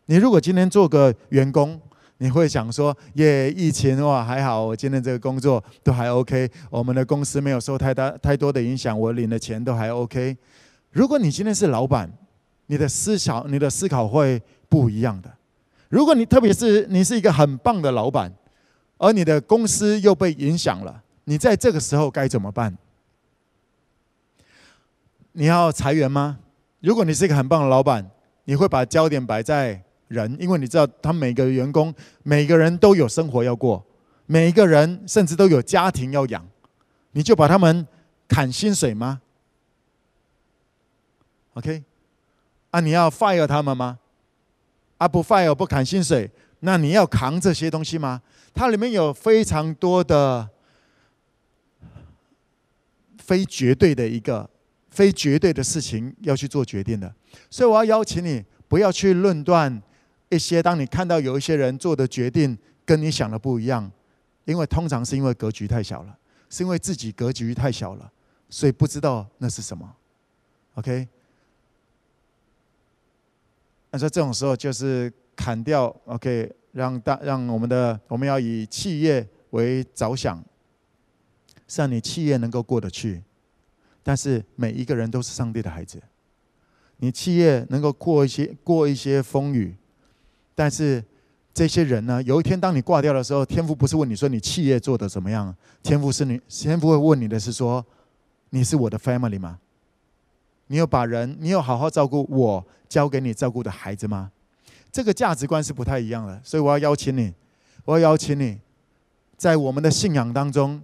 你如果今天做个员工。你会想说，耶，疫情哇还好，我今天这个工作都还 OK，我们的公司没有受太大太多的影响，我领的钱都还 OK。如果你今天是老板，你的思想、你的思考会不一样的。如果你特别是你是一个很棒的老板，而你的公司又被影响了，你在这个时候该怎么办？你要裁员吗？如果你是一个很棒的老板，你会把焦点摆在？人，因为你知道，他每个员工，每个人都有生活要过，每一个人甚至都有家庭要养，你就把他们砍薪水吗？OK，啊，你要 fire 他们吗？啊，不 fire 不砍薪水，那你要扛这些东西吗？它里面有非常多的非绝对的一个非绝对的事情要去做决定的。所以我要邀请你，不要去论断一些，当你看到有一些人做的决定跟你想的不一样，因为通常是因为格局太小了，是因为自己格局太小了，所以不知道那是什么。OK，那说这种时候就是砍掉 OK，让大让我们的我们要以企业为着想，是让你企业能够过得去，但是每一个人都是上帝的孩子，你企业能够过一些过一些风雨，但是这些人呢，有一天当你挂掉的时候，天父不是问你说你企业做得怎么样，天父是你天父会问你的是说，你是我的 family 吗？你有把人，你有好好照顾我交给你照顾的孩子吗？这个价值观是不太一样的，所以我要邀请你，我要邀请你，在我们的信仰当中，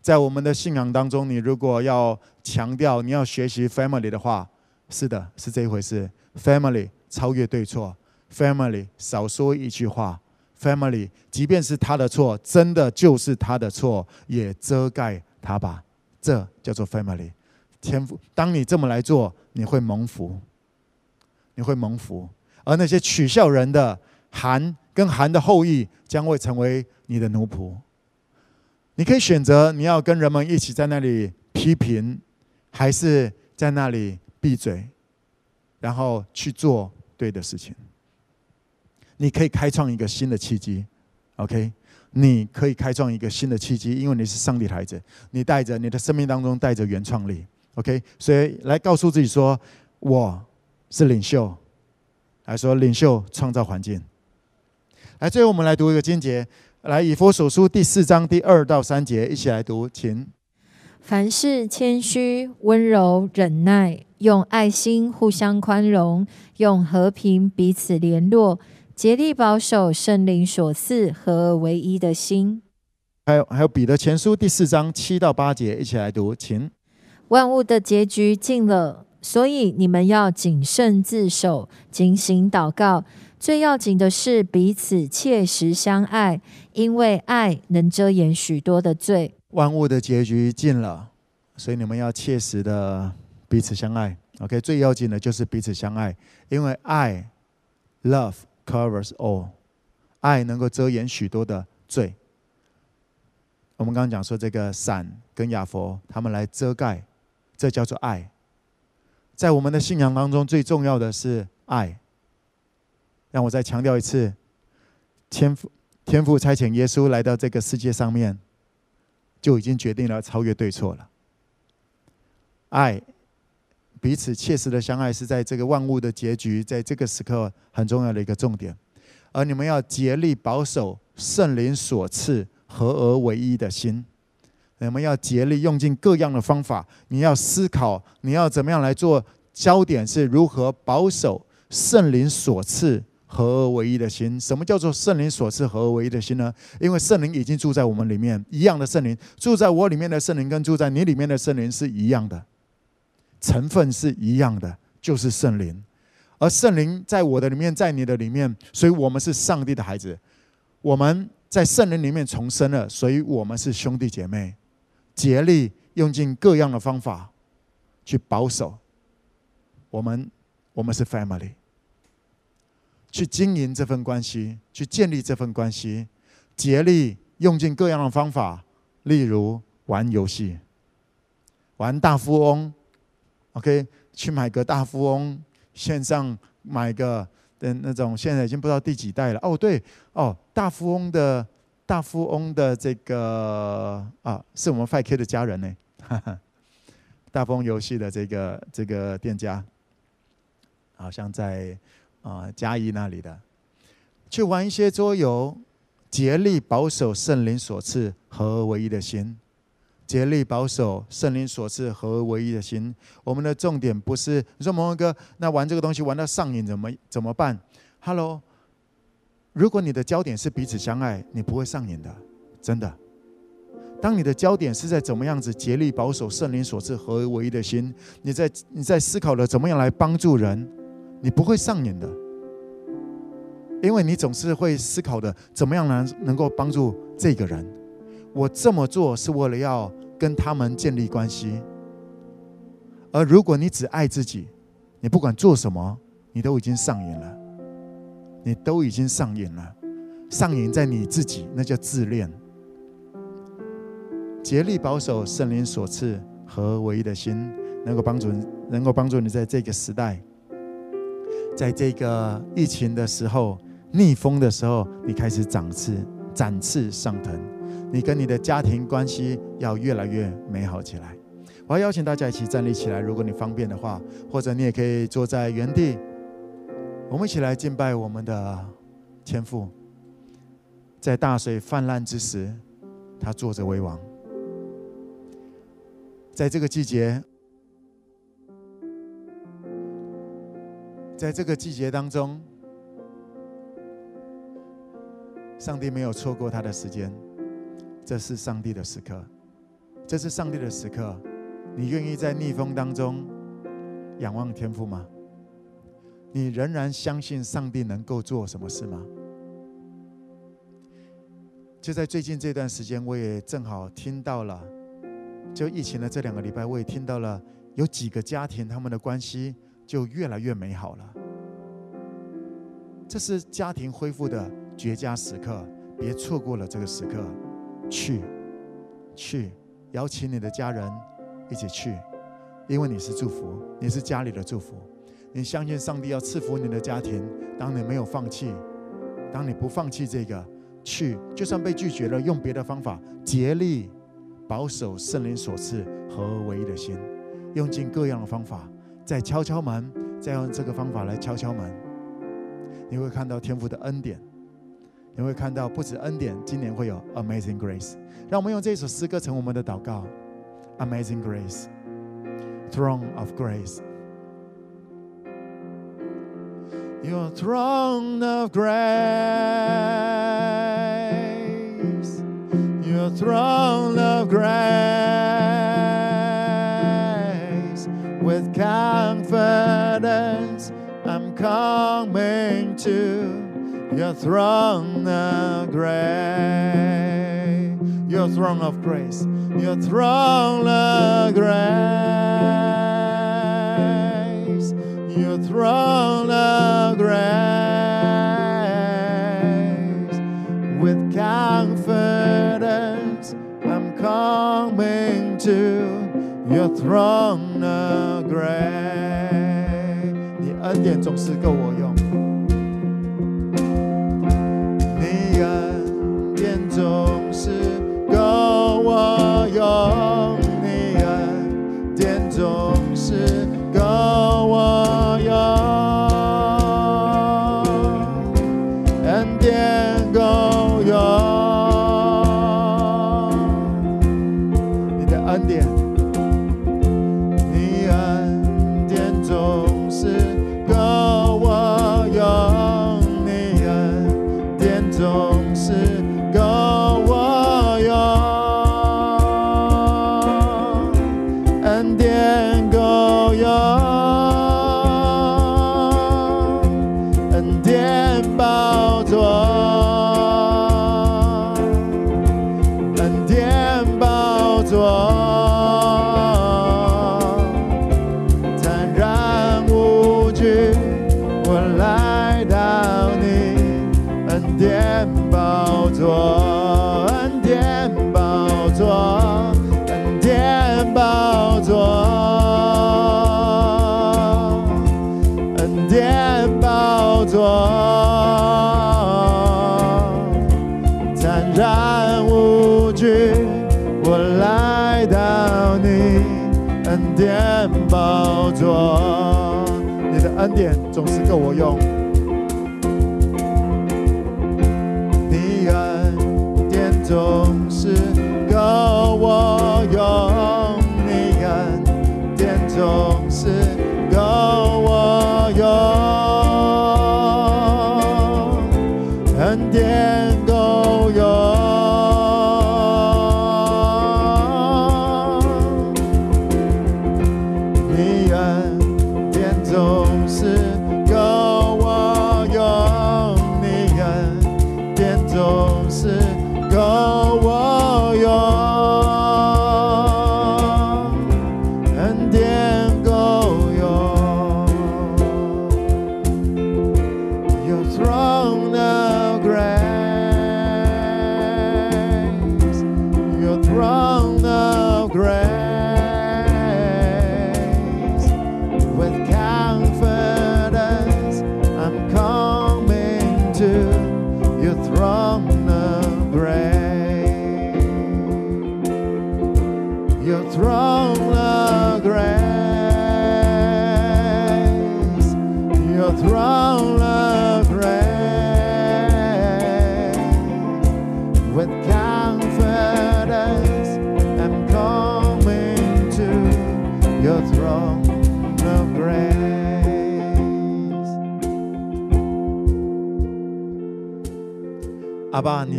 在我们的信仰当中，你如果要强调你要学习 family 的话，是的，是这一回事。family 超越对错，family 少说一句话，family 即便是他的错，真的就是他的错，也遮盖他吧，这叫做 family。天父，当你这么来做，你会蒙福，你会蒙福。而那些取笑人的韩跟韩的后裔，将会成为你的奴仆。你可以选择你要跟人们一起在那里批评，还是在那里闭嘴，然后去做对的事情。你可以开创一个新的契机，OK？你可以开创一个新的契机，因为你是上帝的孩子，你带着你的生命当中带着原创力。OK，所以来告诉自己说，我是领袖，来说领袖创造环境。来，最后我们来读一个经节，来以弗所书第四章第二到三节，一起来读，请。凡事谦虚、温柔、忍耐，用爱心互相宽容，用和平彼此联络，竭力保守圣灵所赐合而为一的心。还有还有彼得前书第四章七到八节，一起来读，请。万物的结局近了，所以你们要谨慎自守，警醒祷告。最要紧的是彼此切实相爱，因为爱能遮掩许多的罪。万物的结局近了，所以你们要切实的彼此相爱。OK，最要紧的就是彼此相爱，因为爱 （love covers all），爱能够遮掩许多的罪。我们刚刚讲说，这个伞跟亚佛他们来遮盖。这叫做爱，在我们的信仰当中，最重要的是爱。让我再强调一次，天父天父差遣耶稣来到这个世界上面，就已经决定了超越对错了。爱，彼此切实的相爱，是在这个万物的结局，在这个时刻很重要的一个重点。而你们要竭力保守圣灵所赐合而为一的心。我们要竭力用尽各样的方法。你要思考，你要怎么样来做？焦点是如何保守圣灵所赐合而为一的心。什么叫做圣灵所赐合而为一的心呢？因为圣灵已经住在我们里面，一样的圣灵住在我里面的圣灵跟住在你里面的圣灵是一样的，成分是一样的，就是圣灵。而圣灵在我的里面，在你的里面，所以我们是上帝的孩子。我们在圣灵里面重生了，所以我们是兄弟姐妹。竭力用尽各样的方法去保守我们，我们是 family，去经营这份关系，去建立这份关系。竭力用尽各样的方法，例如玩游戏，玩大富翁，OK，去买个大富翁，线上买个的那种，现在已经不知道第几代了。哦，对，哦，大富翁的。大富翁的这个啊，是我们 5K 的家人呢。大富翁游戏的这个这个店家，好像在啊嘉义那里的，去玩一些桌游，竭力保守圣灵所赐合而为一的心，竭力保守圣灵所赐合而为一的心。我们的重点不是你说蒙哥，那玩这个东西玩到上瘾怎么怎么办？Hello。如果你的焦点是彼此相爱，你不会上瘾的，真的。当你的焦点是在怎么样子竭力保守圣灵所赐合而为一的心，你在你在思考的怎么样来帮助人，你不会上瘾的，因为你总是会思考的怎么样能能够帮助这个人。我这么做是为了要跟他们建立关系，而如果你只爱自己，你不管做什么，你都已经上瘾了，你都已经上瘾了，上瘾在你自己，那叫自恋。竭力保守圣灵所赐和唯一的心，能够帮助能够帮助你在这个时代，在这个疫情的时候、逆风的时候，你开始长翅、展翅上腾。你跟你的家庭关系要越来越美好起来。我要邀请大家一起站立起来，如果你方便的话，或者你也可以坐在原地。我们一起来敬拜我们的天父。在大水泛滥之时，他坐着为王。在这个季节，在这个季节当中，上帝没有错过他的时间。这是上帝的时刻，这是上帝的时刻。你愿意在逆风当中仰望天父吗？你仍然相信上帝能够做什么事吗？就在最近这段时间，我也正好听到了，就疫情的这两个礼拜，我也听到了有几个家庭他们的关系就越来越美好了。这是家庭恢复的绝佳时刻，别错过了这个时刻。去，去，邀请你的家人一起去，因为你是祝福，你是家里的祝福。你相信上帝要赐福你的家庭。当你没有放弃，当你不放弃这个，去，就算被拒绝了，用别的方法，竭力保守圣灵所赐和唯一的心，用尽各样的方法，再敲敲门，再用这个方法来敲敲门，你会看到天父的恩典。你会看到不止恩典，今年会有 Amazing Grace。让我们用这首诗歌成我们的祷告：Amazing Grace，Throne of Grace。Your throne of grace, Your throne of grace, with confidence I'm coming to. Your throne of grace, Your throne of grace, Your throne of grace, Your throne of grace, with confidence I'm coming to Your throne of grace。你恩典总是够我用。 是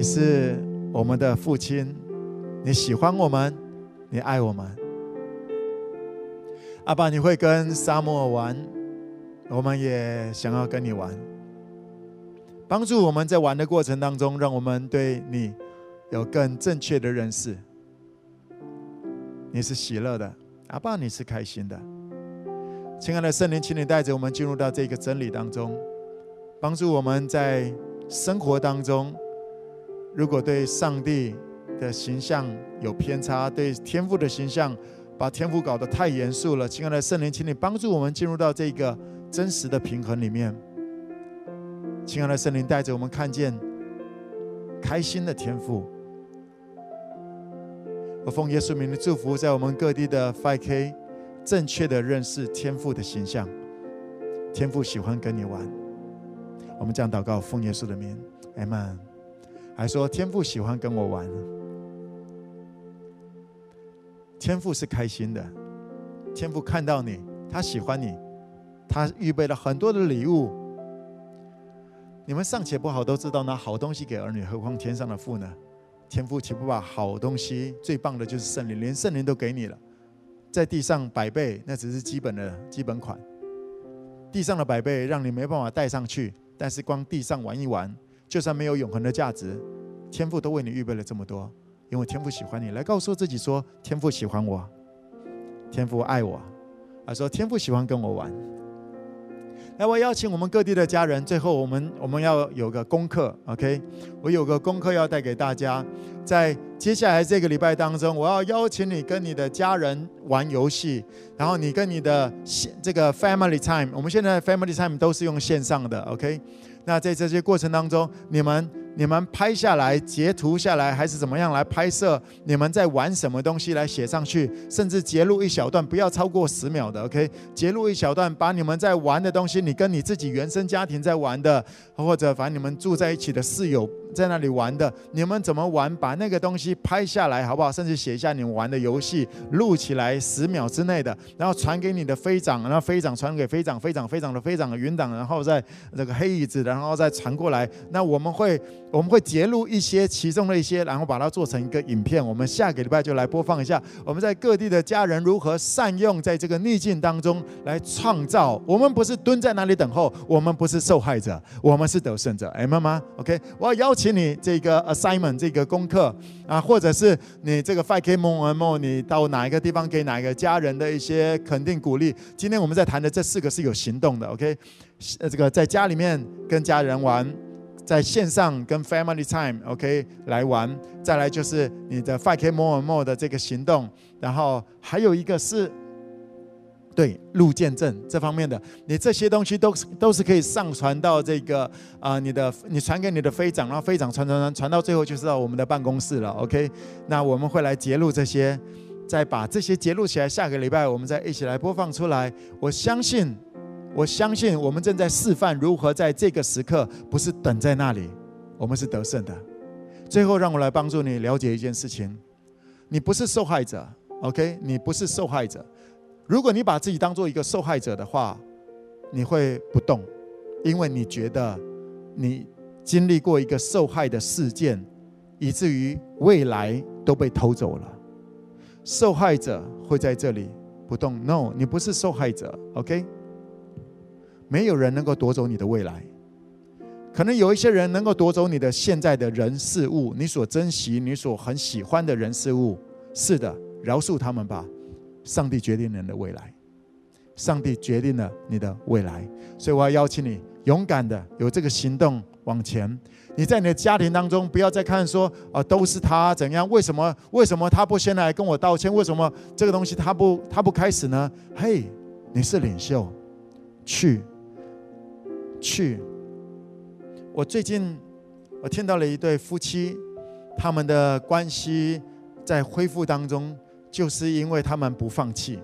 是我们的父亲，你喜欢我们，你爱我们。阿爸，你会跟沙漠玩，我们也想要跟你玩。帮助我们在玩的过程当中，让我们对你有更正确的认识。你是喜乐的，阿爸，你是开心的。亲爱的圣灵，请你带着我们进入到这个真理当中，帮助我们在生活当中。如果对上帝的形象有偏差，对天赋的形象把天赋搞得太严肃了，亲爱的圣灵，请你帮助我们进入到这个真实的平衡里面。亲爱的圣灵，带着我们看见开心的天赋。我奉耶稣名的祝福，在我们各地的 5K 正确的认识天赋的形象。天赋喜欢跟你玩。我们这样祷告，奉耶稣的名，Amen。还说天父喜欢跟我玩，天父是开心的，天父看到你，他喜欢你，他预备了很多的礼物。你们尚且不好，都知道拿好东西给儿女，何况天上的父呢？天父岂不把好东西最棒的就是圣灵，连圣灵都给你了，在地上百倍，那只是基本的基本款。地上的百倍让你没办法带上去，但是光地上玩一玩。就算没有永恒的价值，天父都为你预备了这么多，因为天父喜欢你。来告诉自己说：天父喜欢我，天父爱我。啊，说天父喜欢跟我玩。来，我邀请我们各地的家人，最后我们我们要有个功课，OK？我有个功课要带给大家，在接下来这个礼拜当中，我要邀请你跟你的家人玩游戏，然后你跟你的这个 family time，我们现在 family time 都是用线上的，OK？那在这些过程当中，你们你们拍下来、截图下来，还是怎么样来拍摄？你们在玩什么东西来写上去？甚至截录一小段，不要超过十秒的，OK？截录一小段，把你们在玩的东西，你跟你自己原生家庭在玩的，或者反正你们住在一起的室友。在那里玩的，你们怎么玩？把那个东西拍下来，好不好？甚至写一下你们玩的游戏，录起来十秒之内的，然后传给你的飞长，然后飞长传给飞长，飞长飞长的飞长的云长，然后再那个黑椅子，然后再传过来。那我们会我们会截录一些其中的一些，然后把它做成一个影片。我们下个礼拜就来播放一下我们在各地的家人如何善用在这个逆境当中来创造。我们不是蹲在那里等候，我们不是受害者，我们是得胜者。哎，妈妈，OK，我要邀请。请你这个 assignment 这个功课啊，或者是你这个 5K more and more，你到哪一个地方给哪一个家人的一些肯定鼓励。今天我们在谈的这四个是有行动的，OK？呃，这个在家里面跟家人玩，在线上跟 family time，OK？来玩。再来就是你的 5K more and more 的这个行动，然后还有一个是。对，路见证这方面的，你这些东西都是都是可以上传到这个啊、你的你传给你的飞长，然后飞长传传传传到最后就是到我们的办公室了，OK？那我们会来截录这些，再把这些截录起来，下个礼拜我们再一起来播放出来。我相信，我相信我们正在示范如何在这个时刻，不是等在那里，我们是得胜的。最后，让我来帮助你了解一件事情：你不是受害者，OK？你不是受害者。如果你把自己当做一个受害者的话，你会不动，因为你觉得你经历过一个受害的事件，以至于未来都被偷走了。受害者会在这里不动。No，你不是受害者，OK？没有人能够夺走你的未来，可能有一些人能够夺走你的现在的人事物，你所珍惜、你所很喜欢的人事物。是的，饶恕他们吧。上帝决定人的未来，上帝决定了你的未来，所以我要邀请你勇敢的有这个行动往前。你在你的家庭当中，不要再看说啊，都是他怎样？为什么？为什么他不先来跟我道歉？为什么这个东西他不他不开始呢？嘿，你是领袖，去去。我最近我听到了一对夫妻，他们的关系在恢复当中，就是因为他们不放弃。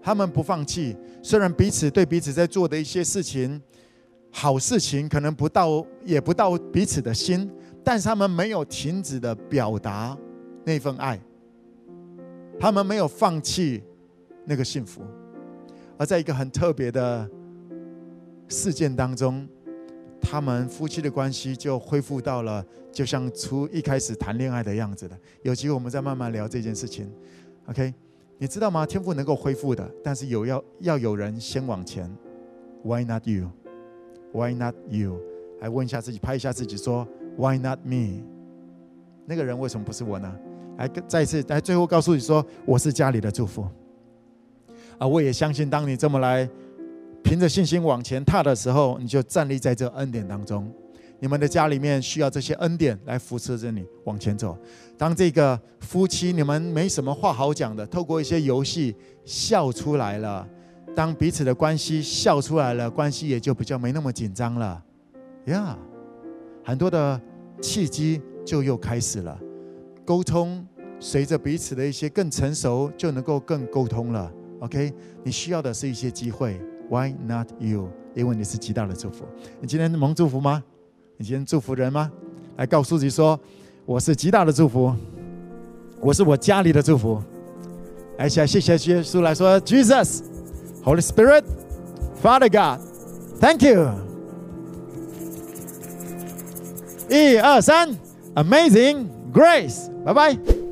他们不放弃，虽然彼此对彼此在做的一些事情，好事情可能不到，也不到彼此的心，但是他们没有停止的表达那份爱，他们没有放弃那个幸福，而在一个很特别的事件当中。他们夫妻的关系就恢复到了，就像初一开始谈恋爱的样子了。有机会我们再慢慢聊这件事情。OK，你知道吗？天赋能够恢复的，但是有要要有人先往前。Why not you? Why not you? 来问一下自己，拍一下自己，说 Why not me? 那个人为什么不是我呢？来再一次来最后告诉你说，我是家里的祝福。啊，我也相信，当你这么来。凭着信心往前踏的时候，你就站立在这恩典当中。你们的家里面需要这些恩典来扶持着你往前走。当这个夫妻你们没什么话好讲的，透过一些游戏笑出来了，当彼此的关系笑出来了，关系也就比较没那么紧张了。呀，很多的契机就又开始了，沟通随着彼此的一些更成熟，就能够更沟通了。OK，你需要的是一些机会。Why not you？因为你是极大的祝福。你今天蒙祝福吗？你今天祝福人吗？来告诉自己说：“我是极大的祝福，我是我家里的祝福。”来，谢谢耶稣来说：“Jesus, Holy Spirit, Father God, Thank you。”一二三，Amazing Grace，拜拜。